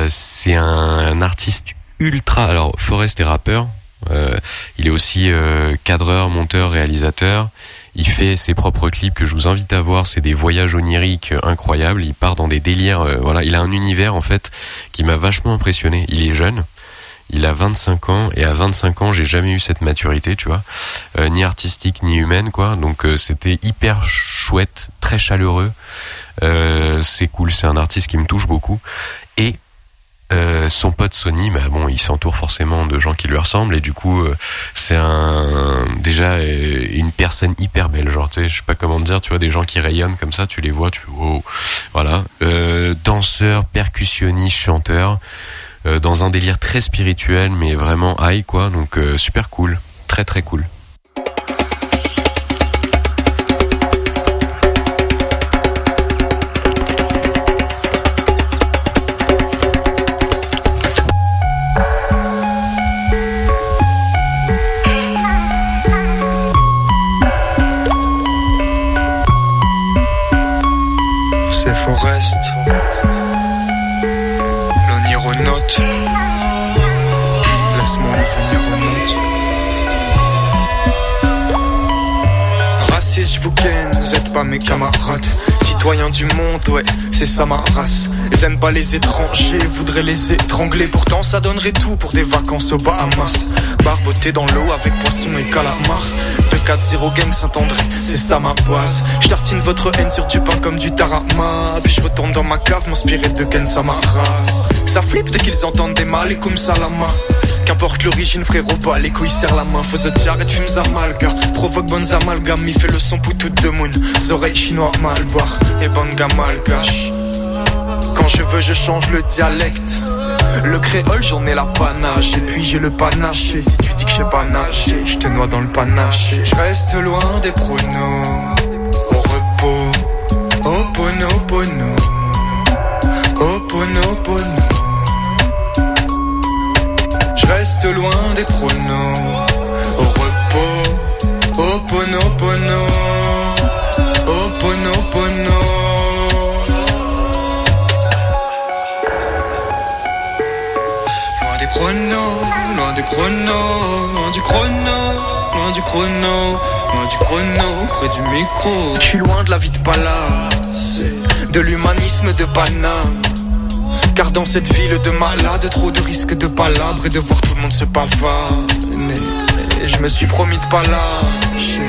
c'est un, un artiste ultra. Alors Forrest est rappeur, il est aussi cadreur, monteur, réalisateur. Il fait ses propres clips que je vous invite à voir. C'est des voyages oniriques euh, incroyables. Il part dans des délires. euh, voilà, il a un univers en fait qui m'a vachement impressionné. Il est jeune. Il a 25 ans et à 25 ans, j'ai jamais eu cette maturité, tu vois, Euh, ni artistique ni humaine, quoi. Donc c'était hyper chouette, très chaleureux. C'est cool, c'est un artiste qui me touche beaucoup. Et euh, son pote Sony, bah bon, il s'entoure forcément de gens qui lui ressemblent et du coup, euh, c'est un déjà euh, une personne hyper belle, genre tu sais, je sais pas comment dire, tu vois, des gens qui rayonnent comme ça, tu les vois, tu fais voilà, danseur, percussionniste, chanteur, dans un délire très spirituel, mais vraiment high quoi, donc super cool, très très cool. Pas mes camarades. Citoyens du monde, ouais, c'est ça ma race. Ils aiment pas les étrangers, voudraient les étrangler. Pourtant, ça donnerait tout pour des vacances aux Bahamas. Barboté dans l'eau avec poisson et calamar. 2-4-0 gang Saint-André, c'est ça ma base. Je votre haine sur du pain comme du tarama. Puis je retourne dans ma cave, m'inspirer de Ken Samaras. Ça flippe dès qu'ils entendent des mal et comme salama. Qu'importe l'origine, frérot, bah les couilles serrent la main. Faut se tirer et fumes amalga. Provoque bonnes amalgames, il fait le son pour toute de moon. Oreilles chinois mal boire et banga malgache. Quand je veux, je change le dialecte. Le créole, j'en ai la panache. Et puis j'ai le panaché. Si tu dis que j'ai pas nager, je te noie dans le panaché. Je reste loin des pronos. Au repos, au Oponopono. Oponopono. Je reste loin des pronos. Au repos. Oponopono. Oponopono. Loin des pronos, loin des pronos, loin du chrono, loin du chrono, loin du chrono, près du micro. Je suis loin de la vie de palace, de l'humanisme de Paname. Car dans cette ville de malades, trop de risques de palabres et de voir tout le monde se pavaner. Je me suis promis de pas lâcher.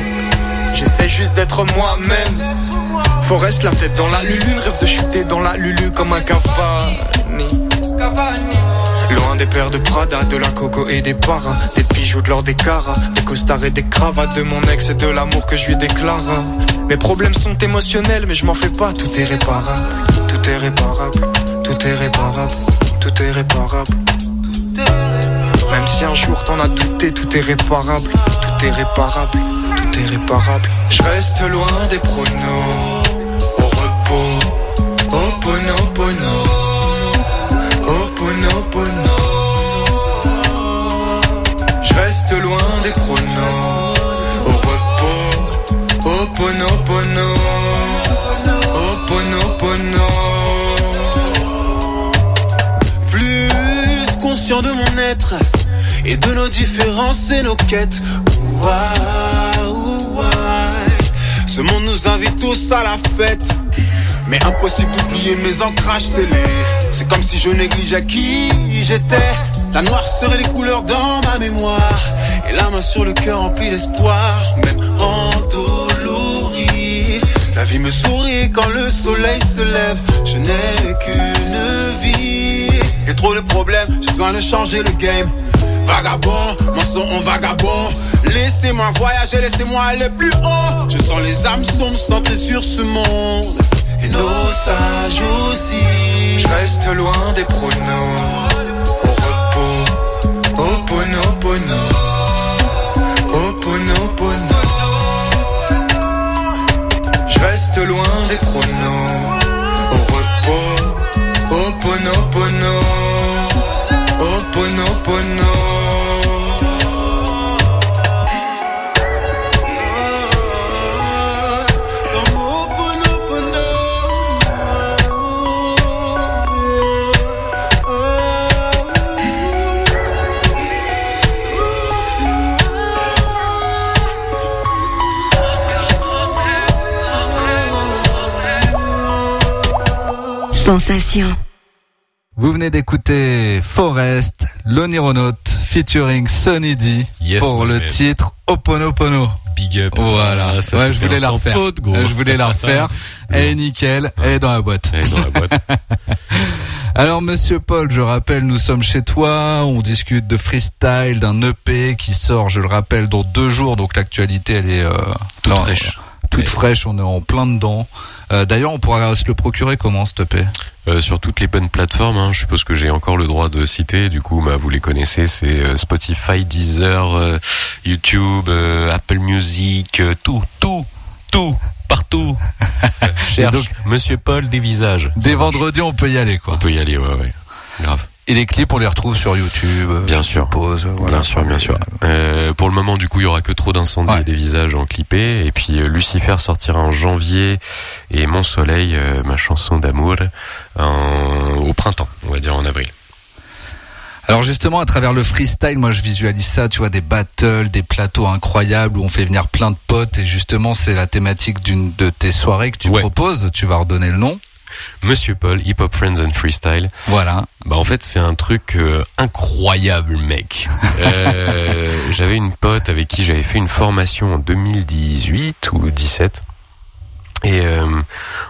J'essaie juste d'être moi-même. Forest la tête dans la lulu, rêve de chuter dans la lulu comme un Cavani. Loin des paires de Prada, de la coco et des paras Des bijoux de l'or des caras Des costards et des cravates De mon ex et de l'amour que je lui déclare Mes problèmes sont émotionnels mais je m'en fais pas Tout est réparable, tout est réparable Tout est réparable, tout est réparable Même si un jour t'en as douté Tout est réparable, tout est réparable Tout est réparable Je reste loin des pronos Au repos, au pono pono Oponopono. Je reste loin des pronos. Au repos. Oponopono. Oponopono. Plus de mon être et de nos différences et nos quêtes. Ouah. Ce monde nous invite tous à la fête. Mais impossible d'oublier mes ancrages scellés. C'est comme si je négligeais qui j'étais. La noire serait les couleurs dans ma mémoire. Et la main sur le cœur remplie d'espoir. Même endolori. La vie me sourit quand le soleil se lève. Je n'ai qu'une vie. Et trop de problèmes, j'ai besoin de changer le game. Vagabond, mensonge en vagabond. Laissez-moi voyager, laissez-moi aller plus haut. Je sens les âmes sombres centrées sur ce monde. Et nos sages aussi. Je reste loin des pronos. Ho'oponopono. Sensation. Vous venez d'écouter Forest, l'Onironaute, featuring Sonny D Yes, pour le titre Oponopono. Big up. Voilà, ça ouais, je voulais la refaire. faute, gros. Je voulais la refaire. (laughs) Elle est nickel, elle est dans la boîte. Elle est dans la boîte. (laughs) Alors Monsieur Paul, je rappelle, nous sommes chez toi, on discute de freestyle, d'un EP qui sort, je le rappelle, dans deux jours, donc l'actualité elle est euh, Toute non, fraîche. toute Ouais. fraîche, on est en plein dedans. Euh, D'ailleurs, on pourra se le procurer comment cet EP Euh, sur toutes les bonnes plateformes, hein, je suppose que j'ai encore le droit de citer. Du coup, bah, vous les connaissez, c'est euh, Spotify, Deezer, euh, YouTube, euh, Apple Music, euh, tout, tout, tout, partout. (laughs) Cherche donc- Monsieur Paul des visages. Dès vendredi, on peut y aller quoi. On peut y aller, ouais, ouais. Grave. Et les clips, on les retrouve sur YouTube. euh, Bien sûr. voilà. bien sûr, bien sûr. Euh, pour le moment, du coup, il y aura que trop d'incendies Ouais. et des visages en clippé. Et puis euh, Lucifer sortira en janvier et Mon Soleil, euh, ma chanson d'amour, au printemps, on va dire en avril. Alors justement, à travers le freestyle, moi je visualise ça, tu vois, des battles, des plateaux incroyables où on fait venir plein de potes. Et justement, c'est la thématique d'une de tes soirées que tu Ouais. proposes. Tu vas redonner le nom. Monsieur Paul, Hip Hop Friends and Freestyle. Voilà. Bah en fait c'est un truc euh, incroyable mec. Euh, (laughs) j'avais une pote avec qui j'avais fait une formation en 2018 ou 17 et euh,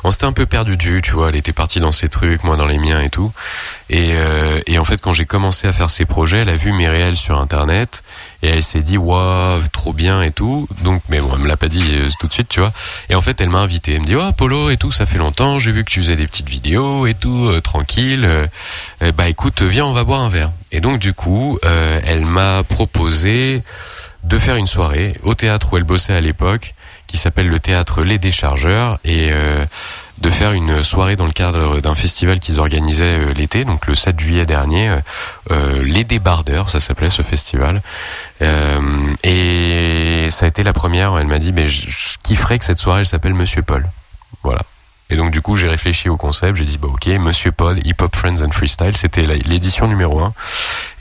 on s'était un peu perdu de vue, tu vois. Elle était partie dans ses trucs, moi dans les miens et tout. Et, euh, et en fait quand j'ai commencé à faire ces projets, elle a vu mes réels sur internet et elle s'est dit waouh trop bien et tout. Donc mais bon elle me l'a pas dit euh, tout de suite, tu vois. Et en fait elle m'a invité, elle me dit oh Polo et tout, ça fait longtemps, j'ai vu que tu faisais des petites vidéos et tout, euh, tranquille. Euh, bah écoute, viens, on va boire un verre. Et donc du coup, elle m'a proposé de faire une soirée au théâtre où elle bossait à l'époque, qui s'appelle le théâtre Les Déchargeurs et euh, de faire une soirée dans le cadre d'un festival qu'ils organisaient euh, l'été, donc le 7 juillet dernier, euh, Les Débardeurs, ça s'appelait ce festival. Et ça a été la première. Elle m'a dit, mais je, je kifferais que cette soirée elle s'appelle Monsieur Paul. Voilà. Et donc du coup j'ai réfléchi au concept, j'ai dit bah ok Monsieur Paul Hip Hop Friends and Freestyle, c'était l'édition numéro 1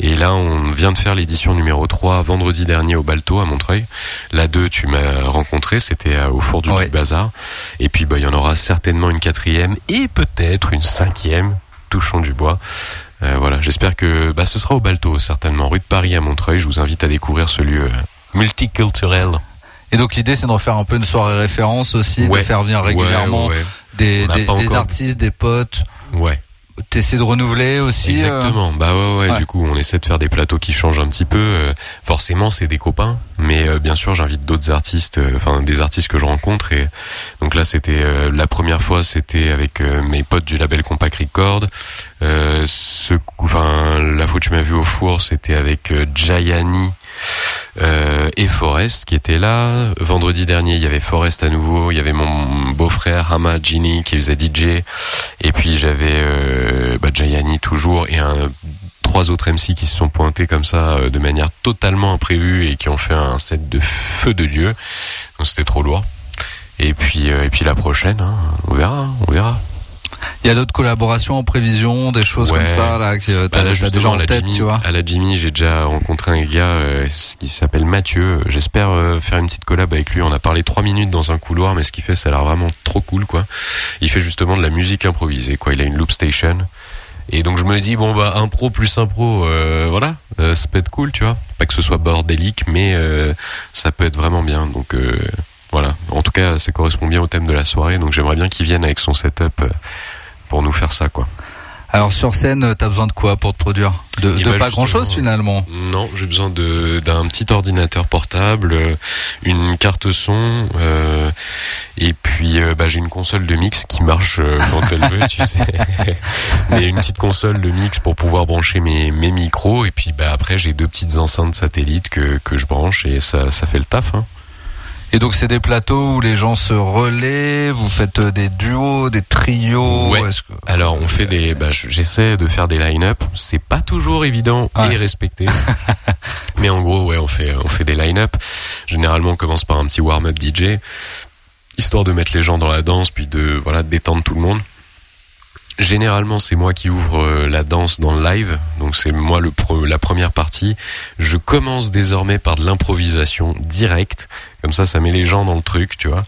et là on vient de faire l'édition numéro 3 vendredi dernier au Balto à Montreuil. La 2 tu m'as rencontré, c'était euh, au Four du Ouais. Bazar et puis bah il y en aura certainement une quatrième et peut-être une cinquième, touchons du bois. Euh, voilà, j'espère que bah, ce sera au Balto certainement, rue de Paris à Montreuil, je vous invite à découvrir ce lieu euh, multiculturel. Et donc l'idée c'est d'en faire un peu une soirée référence aussi, Ouais. de faire venir régulièrement Ouais, ouais, des, des, des artistes, des potes. ouais. T'essaies de renouveler aussi. euh, Exactement. Bah ouais, ouais, ouais. Du coup, on essaie de faire des plateaux qui changent un petit peu. Euh, forcément, c'est des copains, mais euh, bien sûr, j'invite d'autres artistes, enfin des artistes que je rencontre. Et donc là, c'était la première fois, c'était avec mes potes du label Compact Record. Euh, ce, enfin, la fois que tu m'as vu au four, c'était avec Jayani. Euh, et Forest qui était là. Vendredi dernier, il y avait Forest à nouveau. Il y avait mon beau-frère Hama Ginny qui faisait DJ. Et puis j'avais euh, bah, Jayani toujours et trois autres MC qui se sont pointés comme ça euh, de manière totalement imprévue et qui ont fait un set de feu de dieu. Donc c'était trop lourd. Et puis euh, et puis la prochaine, hein, on verra, on verra. Il y a d'autres collaborations en prévision, des choses Ouais. comme ça là que euh, Bah, t'as déjà à en tête, Jimmy, tu vois. À la Jimmy, j'ai déjà rencontré un gars euh, qui s'appelle Mathieu. J'espère euh, faire une petite collab avec lui. On a parlé trois minutes dans un couloir, mais ce qu'il fait, ça a l'air vraiment trop cool, quoi. Il fait justement de la musique improvisée, quoi. Il a une loop station. Et donc je me dis bon bah impro plus impro, euh, voilà, euh, ça peut être cool, tu vois. Pas que ce soit bordélique, mais euh, ça peut être vraiment bien. Donc euh, voilà. En tout cas, ça correspond bien au thème de la soirée. Donc j'aimerais bien qu'il vienne avec son setup euh, pour nous faire ça, quoi. Alors sur scène, t'as besoin de quoi pour te produire? De, de bah, pas grand chose justement, finalement? Non, j'ai besoin d'un petit ordinateur portable, euh, une carte son, euh, et puis euh, bah, j'ai une console de mix qui marche euh, quand elle veut, tu sais. (laughs) Mais une petite console de mix pour pouvoir brancher mes mes micros, et puis bah après j'ai deux petites enceintes satellites que que je branche et ça ça fait le taf. Hein. Et donc c'est des plateaux où les gens se relaient, vous faites euh, des duos, des trios. Ouais. que- Alors on fait des, bah, je- j'essaie de faire des line-up. C'est pas toujours évident Ouais. et respecté. (laughs) Mais en gros, ouais, on fait, on fait des line-up. Généralement, on commence par un petit warm-up DJ, histoire de mettre les gens dans la danse, puis de, voilà, détendre tout le monde. Généralement, c'est moi qui ouvre euh, la danse dans le live, donc c'est moi le pre- la première partie. Je commence désormais par de l'improvisation directe, comme ça, ça met les gens dans le truc, tu vois.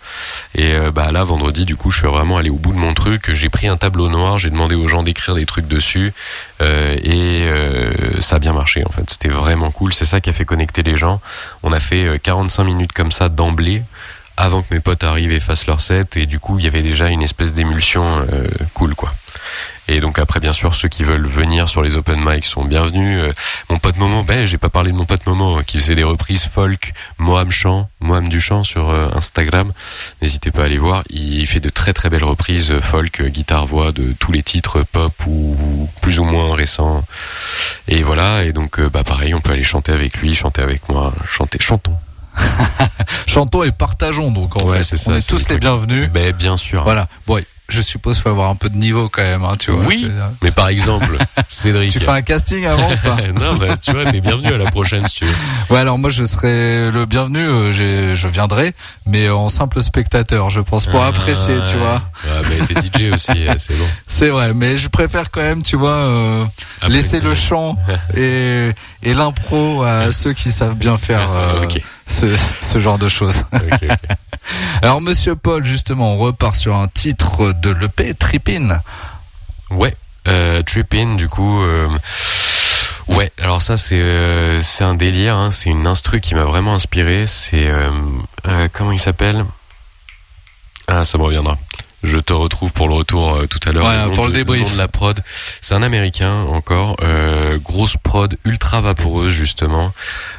Et euh, bah là, vendredi, du coup, je suis vraiment allé au bout de mon truc. J'ai pris un tableau noir, j'ai demandé aux gens d'écrire des trucs dessus, euh, et euh, ça a bien marché en fait. C'était vraiment cool. C'est ça qui a fait connecter les gens. On a fait euh, 45 minutes comme ça d'emblée avant que mes potes arrivent et fassent leur set et du coup il y avait déjà une espèce d'émulsion euh, cool quoi. Et donc après bien sûr ceux qui veulent venir sur les open mic sont bienvenus. Euh, mon pote Momo, ben j'ai pas parlé de mon pote Momo euh, qui faisait des reprises folk, Moam Chant, Moam Duchamp sur euh, Instagram. N'hésitez pas à aller voir, il fait de très très belles reprises euh, folk, guitare voix de tous les titres pop ou, ou plus ou moins récents. Et voilà et donc bah pareil, on peut aller chanter avec lui, chanter avec moi, chanter chantons. (laughs) Chantons et partageons donc en Ouais, fait. c'est ça, On est c'est tous le les bienvenus. Ben bien sûr. Voilà. Bon, je suppose qu'il faut avoir un peu de niveau quand même, hein, tu vois. Oui, tu mais par exemple, (laughs) Cédric. Tu fais un casting avant ou pas? (laughs) Non, bah, tu vois, t'es bienvenu à la prochaine si tu veux. Ouais, alors moi je serai le bienvenu, euh, je viendrai, mais en simple spectateur, je pense, pour Ah, apprécier, tu ouais. vois. Ah, bah, t'es DJ aussi, (laughs) euh, c'est bon. C'est vrai, mais je préfère quand même, tu vois, euh, laisser le chant et, et l'impro à ceux qui savent bien faire euh, Ok. ce, ce genre de choses. Alors Monsieur Paul, justement, on repart sur un titre de l'EP, Trippin. Ouais, euh, Trippin, du coup. euh, Ouais, alors ça c'est euh, c'est un délire, hein, c'est une instru qui m'a vraiment inspiré. C'est euh, euh, comment il s'appelle? Ah, ça me reviendra. Je te retrouve pour le retour tout à l'heure. Voilà, pour le de- débrief. nom de la prod. C'est un américain encore. grosse prod ultra vaporeuse justement.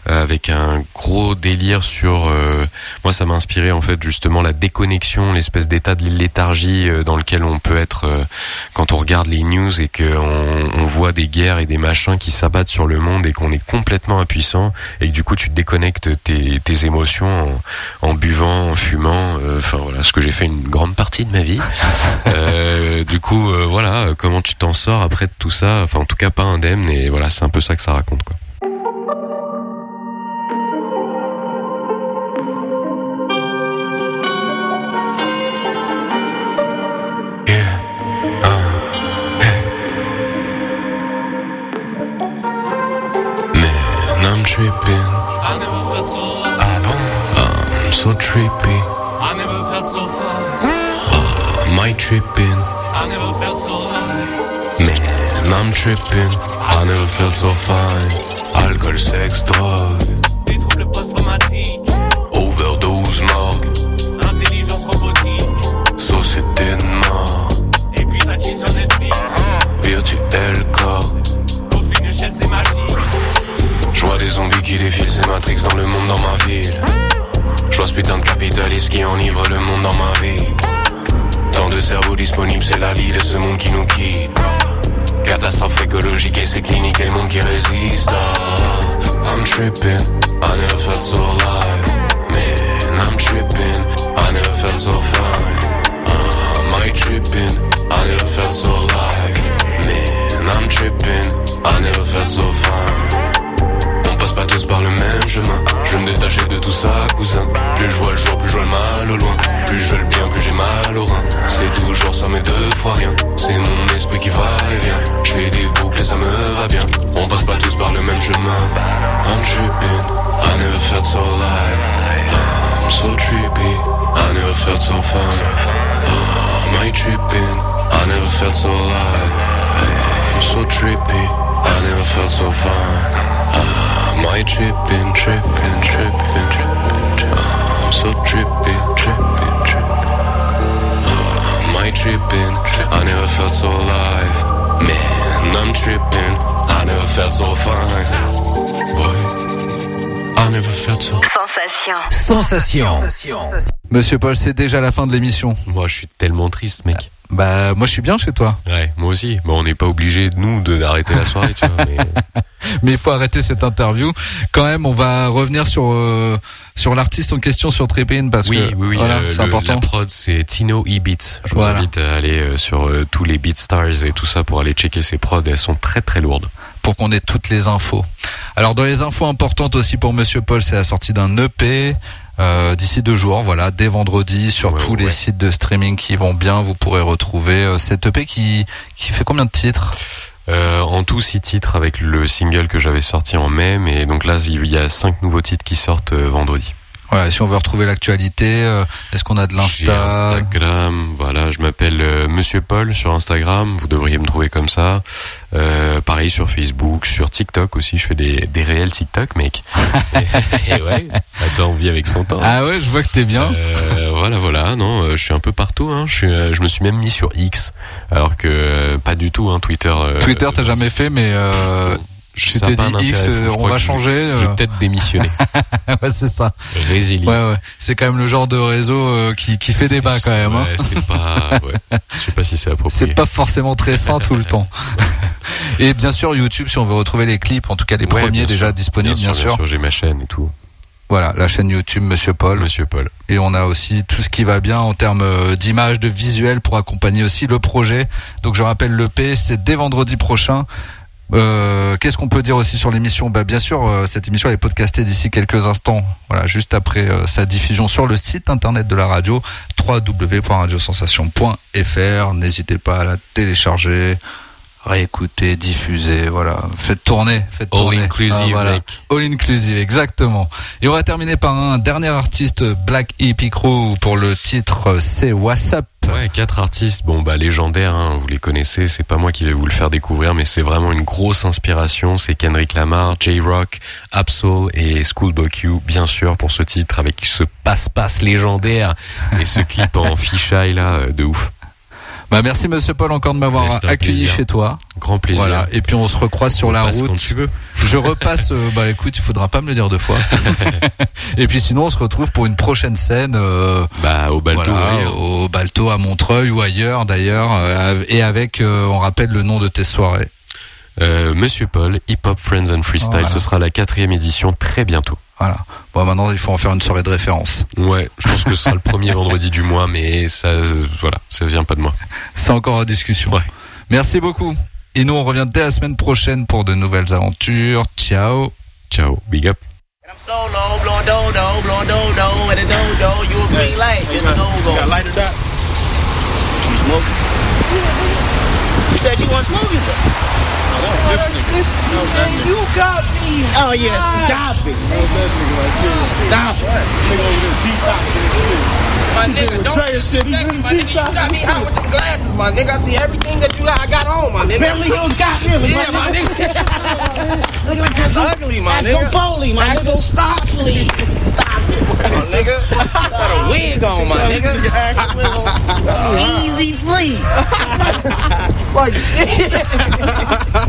Euh, avec un gros délire sur... euh, moi ça m'a inspiré en fait justement la déconnexion, l'espèce d'état de léthargie euh, dans lequel on peut être euh, quand on regarde les news et qu'on on voit des guerres et des machins qui s'abattent sur le monde et qu'on est complètement impuissant et que du coup tu déconnectes tes, tes émotions en, en buvant, en fumant, euh, enfin voilà, ce que j'ai fait une grande partie de ma vie. (laughs) Euh, du coup, euh, voilà, comment tu t'en sors après de tout ça? Enfin, en tout cas, pas indemne. Et voilà, c'est un peu ça que ça raconte, quoi. I tripping? I never felt so alive. Man, I'm tripping. I never felt so fine. Alcool, sexe, drogue. Des troubles post-traumatiques. Overdose, morgue. Intelligence robotique. Société de mort. Et puis ça chie sur Netflix. Virtuel corps. Confine chaîne, c'est magique. Je vois des zombies qui défilent ces Matrix dans le monde dans ma ville. Je vois ce putain de capitaliste qui enivre le monde dans ma vie. De cerveaux disponibles, c'est la lie de ce monde qui nous quitte. Catastrophe écologique et c'est clinique et le monde qui résiste. Ah, I'm tripping, I never felt so alive. Man, I'm tripping, I never felt so fine. Ah, am I tripping, I never felt so alive. Man, I'm tripping, I never felt so fine. On passe pas tous par le même chemin. Je me détacher de tout ça, cousin. Plus je vois le jour, plus je vois le mal au loin. Plus je veux le bien, plus j'ai mal au rein. C'est toujours ça, mais deux fois rien. C'est mon esprit qui va et vient. Je fais des boucles et ça me va bien. On passe pas tous par le même chemin. I'm tripping, I never felt so alive. I'm so trippy, I never felt so fine. Am I tripping? I never felt so alive. I'm so trippy, I never felt so fine. Am I tripping, tripping, tripping? I'm so trippy, trippy, trippy. Am I tripping? I never felt so alive. Man, I'm tripping. I never felt so fine. Boy, I never felt so. Sensation. Sensation. Monsieur Paul, c'est déjà la fin de l'émission. Moi, je suis tellement triste, mec. Bah, moi, je suis bien chez toi. Ouais, moi aussi. Bon, on n'est pas obligé, nous, d'arrêter la soirée, tu vois. Mais... (laughs) Mais il faut arrêter cette interview. Quand même, on va revenir sur euh, sur l'artiste en question sur Trippin parce oui, que oui, oui, voilà, euh, c'est important. La prod, c'est Tino E-Beats. Je Voilà. vous invite à aller euh, sur euh, tous les BeatStars et tout ça pour aller checker ces prods. Elles sont très très lourdes. pour qu'on ait toutes les infos. Alors dans les infos importantes aussi pour Monsieur Paul, c'est la sortie d'un EP d'ici deux jours, voilà, dès vendredi sur Ouais, tous ouais, les sites de streaming qui vont bien, vous pourrez retrouver euh, cet EP qui qui fait combien de titres? Euh, en tout, six titres avec le single que j'avais sorti en mai. Mais donc là, il y a cinq nouveaux titres qui sortent euh, vendredi. Voilà, si on veut retrouver l'actualité, euh, est-ce qu'on a de l'insta Instagram, voilà, je m'appelle euh, Monsieur Paul sur Instagram, vous devriez me trouver comme ça. Euh, pareil sur Facebook, sur TikTok aussi, je fais des, des réels TikTok, mec. (laughs) et, et ouais, attends, on vit avec son temps. Ah ouais, je vois que t'es bien. Euh, voilà, voilà, non, euh, je suis un peu partout. Hein. Je, suis, euh, je me suis même mis sur X, alors que euh, pas du tout. Hein, Twitter. Twitter, t'as jamais fait, mais euh, je pas dit X, euh, on va je- changer. Je, vais euh. peut-être démissionner. (laughs) ouais, c'est ça. Résilient. Ouais, ouais. C'est quand même le genre de réseau euh, qui qui fait débat quand même. hein. Ouais, c'est pas. (laughs) Ouais. Je sais pas si c'est approprié. C'est pas forcément très sain tout le (laughs) temps. Et bien sûr YouTube si on veut retrouver les clips, en tout cas les premiers déjà sûr. disponibles bien, sûr. J'ai ma chaîne et tout. Voilà, la chaîne YouTube Monsieur Paul. Monsieur Paul. Et on a aussi tout ce qui va bien en termes euh, d'image, de visuel pour accompagner aussi le projet. Donc je rappelle le P, c'est dès vendredi prochain. Euh, Qu'est-ce qu'on peut dire aussi sur l'émission bah, Bien sûr, euh, cette émission est podcastée d'ici quelques instants, voilà, juste après euh, sa diffusion sur le site internet de la radio, www.radiosensation.fr. N'hésitez pas à la télécharger, réécouter, diffuser, voilà. Faites tourner, faites All tourner. inclusive, Ah, voilà. All inclusive, exactement. Et on va terminer par un dernier artiste, Black Crew, pour le titre C'est WhatsApp. Ouais, quatre artistes, bon bah légendaires, hein, vous les connaissez, c'est pas moi qui vais vous le faire découvrir, mais c'est vraiment une grosse inspiration. C'est Kendrick Lamar, J-Rock, Absol et Schoolboy Q, bien sûr, pour ce titre avec ce passe-passe légendaire et ce clip en (laughs) fisheye là, euh, de ouf. Bah merci Monsieur Paul encore de m'avoir accueilli plaisir. chez toi. Grand plaisir. Voilà. Et puis on se recroise sur la route. quand tu veux. Je repasse. euh, bah écoute, il faudra pas me le dire deux fois. (laughs) et puis sinon, on se retrouve pour une prochaine scène. euh, Bah, au Balto. voilà, au Balto à Montreuil ou ailleurs d'ailleurs, euh, et avec, euh, on rappelle le nom de tes soirées. Euh, Monsieur Paul, Hip Hop Friends and Freestyle. Voilà. Ce sera la quatrième édition très bientôt. Voilà. Bon, maintenant, il faut en faire une soirée de référence. Ouais, je pense que ce sera le premier (laughs) vendredi du mois, mais ça, voilà, ça vient pas de moi. C'est encore en discussion. Ouais. Merci beaucoup. Et nous, on revient dès la semaine prochaine pour de nouvelles aventures. Ciao. Ciao, big up. I'm solo, blowing dodo, blowing dodo, at a dodo, you a green light, just go go. Got lighted up. You smoke? You said you want smoking though. Oh, this nigga. You got me. Oh yeah, stop it. Stop it. Nigga over there detoxing shit. My nigga, don't Trey said he disrespect me, my nigga. You got me hot with them glasses, my nigga. I see everything that you got, I got on, my nigga. Beverly Hills got Billy, Yeah, my my nigga. (laughs) Look like That's ugly, my nigga. Axel Foley, my Axel nigga. Stop it, (laughs) my nigga. Got a wig on, my nigga. Easy flea. (laughs)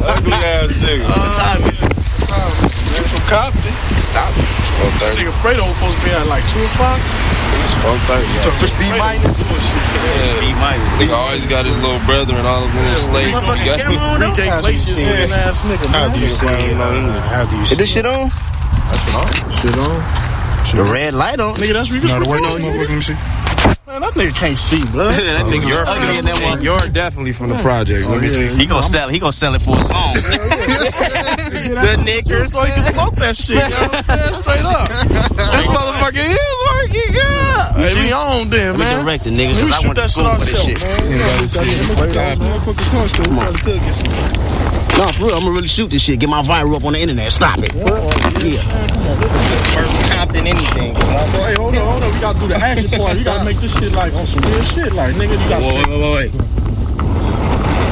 Ugly ass nigga. What time you from Compton? Stop it. Four thirty. Nigga, Fredo was supposed to be at like two o'clock. It was four thirty. B minus. Yeah, B minus. Nigga always got his little brother and all of them yeah, slaves. Motherfucking camera on (laughs) them. How do you see it? How do you see it? How do you see it? Is this shit on? That shit on. Shit on. The red light on. Nigga, that's Regal. No, the white light. Let me see. Man, that nigga can't see, bro. (laughs) that nigga you're ugly in that one. You're definitely from the projects. Let me oh, see. He gonna sell it. He gonna sell it for a (laughs) song. the knickers. So he can smoke that shit, you know what I'm saying? Straight up. (laughs) This motherfucker is working, yeah. Hey, we on then, We direct the nigga Let me because I shoot went to that school shit for this shit. No, for real, I'm gonna really shoot this shit. Get my viral up on the internet. Stop it. Yeah. First Compton anything. Hey, hold on, hold on. We gotta do the (laughs) action part. You gotta make this shit like on some real shit. Like, nigga, you gotta Wait, shit. wait, wait, wait.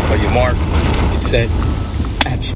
Are you mark? You set. Action.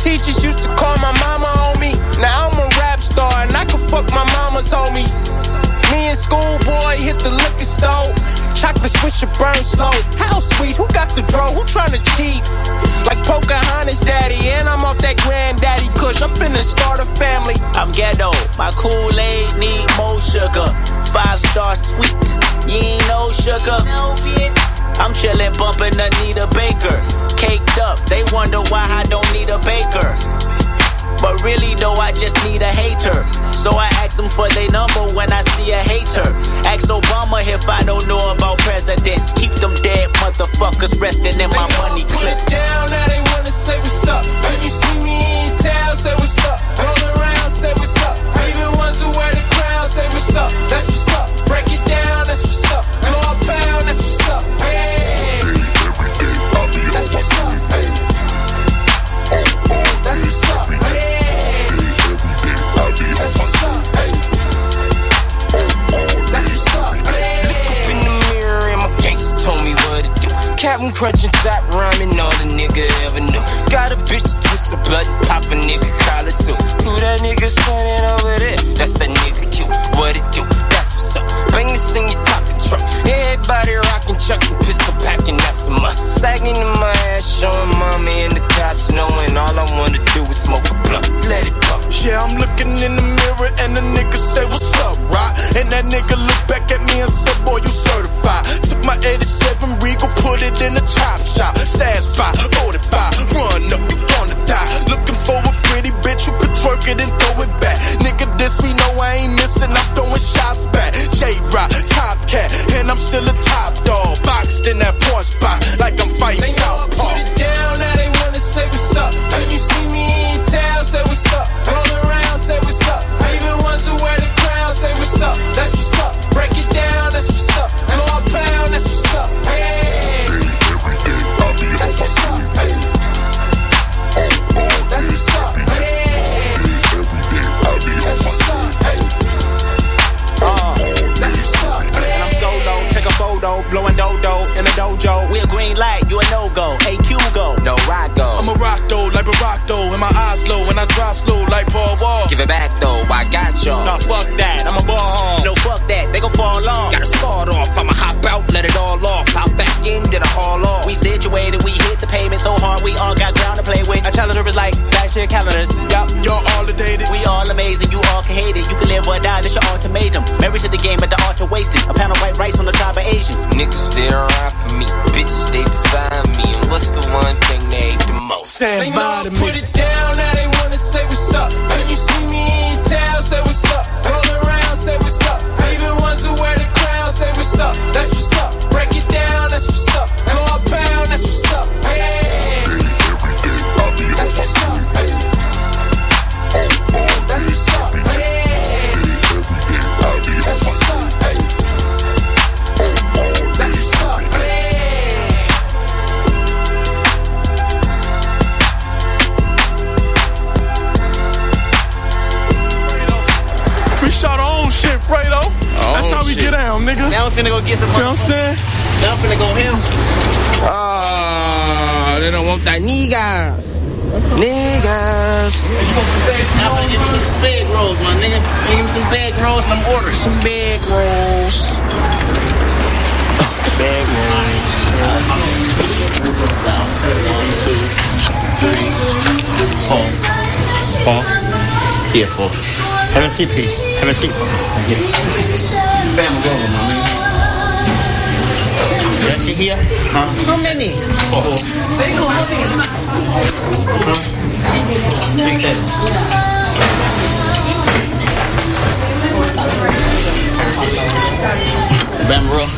Teachers used to call my mama on me. Now I'm a rap star and I can fuck my mama's homies. Me and schoolboy hit the liquor store. Chocolate swisher burn slow. How sweet? Who got the draw? Who tryna cheat? Like Pocahontas daddy, and I'm off that granddaddy kush. I'm finna start a family. I'm ghetto. My Kool-Aid need more sugar. Five star sweet. You ain't no sugar. I'm chillin', bumpin' Anita Baker. Caked up, they wonder why I don't need a baker. But really though, I just need a hater. So I ask them for their number when I see a hater. Ask Obama if I don't know about presidents. Keep them dead motherfuckers resting in my money clip. Put it down, now they wanna say what's up. When you see me in town, say what's up. Roll around, say what's up. Even ones who wear the crown, say what's up. That's what's up. Break it down, that's what's up. Captain crunching top rhyming, all the nigga ever knew. Got a bitch twist the blood, pop a nigga collar too. Who that nigga standing over there? That's that nigga Q. What it do? That's what's up. Bang this in your top truck. Everybody rocking, chucking, pistol packing, that's a must. Sagging in my ass, showing mommy and the cops, knowing all I wanna do is smoke a blunt. Let it go. Yeah, I'm looking in the mirror and the nigga say, What's up, right? And that nigga look back at me and said, Boy, you certified. Took my 87 Regal, put it in a chop shop. Stash by 45, run up, Now I'm finna go get some You know what I'm saying? Now I'm finna go him. Ah, they don't want that niggas. Niggas. Now I'm gonna give me some bag rolls, my nigga. Give me some bag rolls and I'm ordering some bag rolls. Bag rolls. One, two, three, four. Four. Here, four. Have a seat, please. Have a seat. Thank you. Bam roll, my nigga. Can I sit here? Huh? How many? Four. Big head. Bam roll.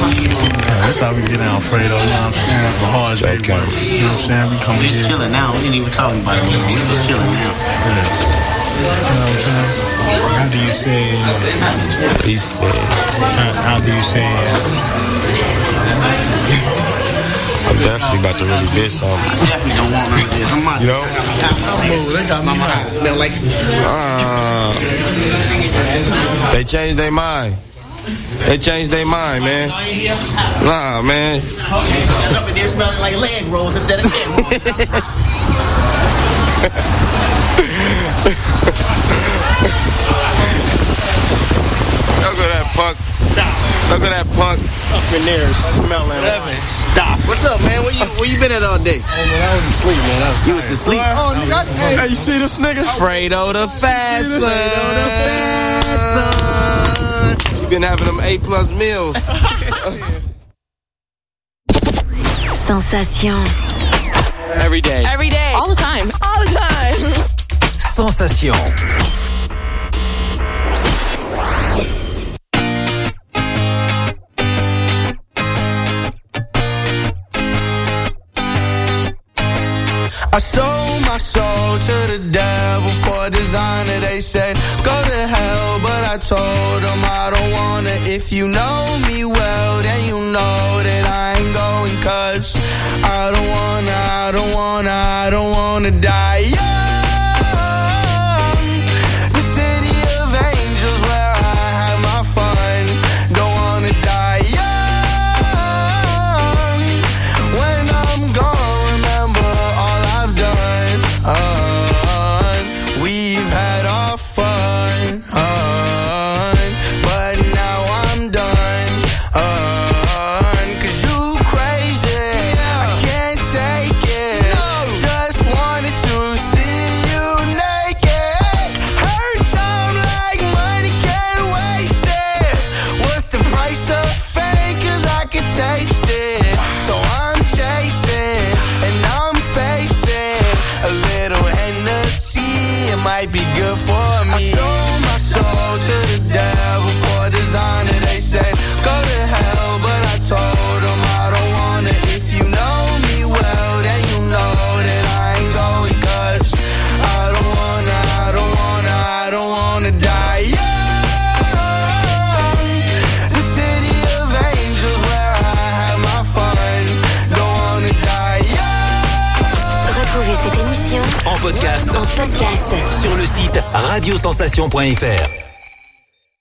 That's how we get down, Fredo. You know what I'm saying? The hard day work. You know what I'm saying? We come We just here. chilling now. We ain't even talking about it. We just chilling now. You know what I'm saying? How do you say? He said, How, how do you say? I'm definitely about to really diss something. Definitely don't want none of this. I'm not. You know? Move. They got my mouth. Smell like. Ah. they changed their mind. They changed their mind, man. Nah, man. up in there smelling like leg rolls (laughs) instead of head rolls. Look at that punk. Stop. Look at that punk. Up in there smelling. Stop. What's up, man? Where you where you been at all day? Oh man, I was asleep, man. I was You was asleep. Oh, nigga. Hey, Hey, you see this nigga? Fredo the fat son. You been having them A plus meals. (laughs) Sensation. Every day. Every day. All the time. All the time. Sensation. I sold my soul to the devil for a designer. They said, go to hell, but I told If you know me radiosensation.fr.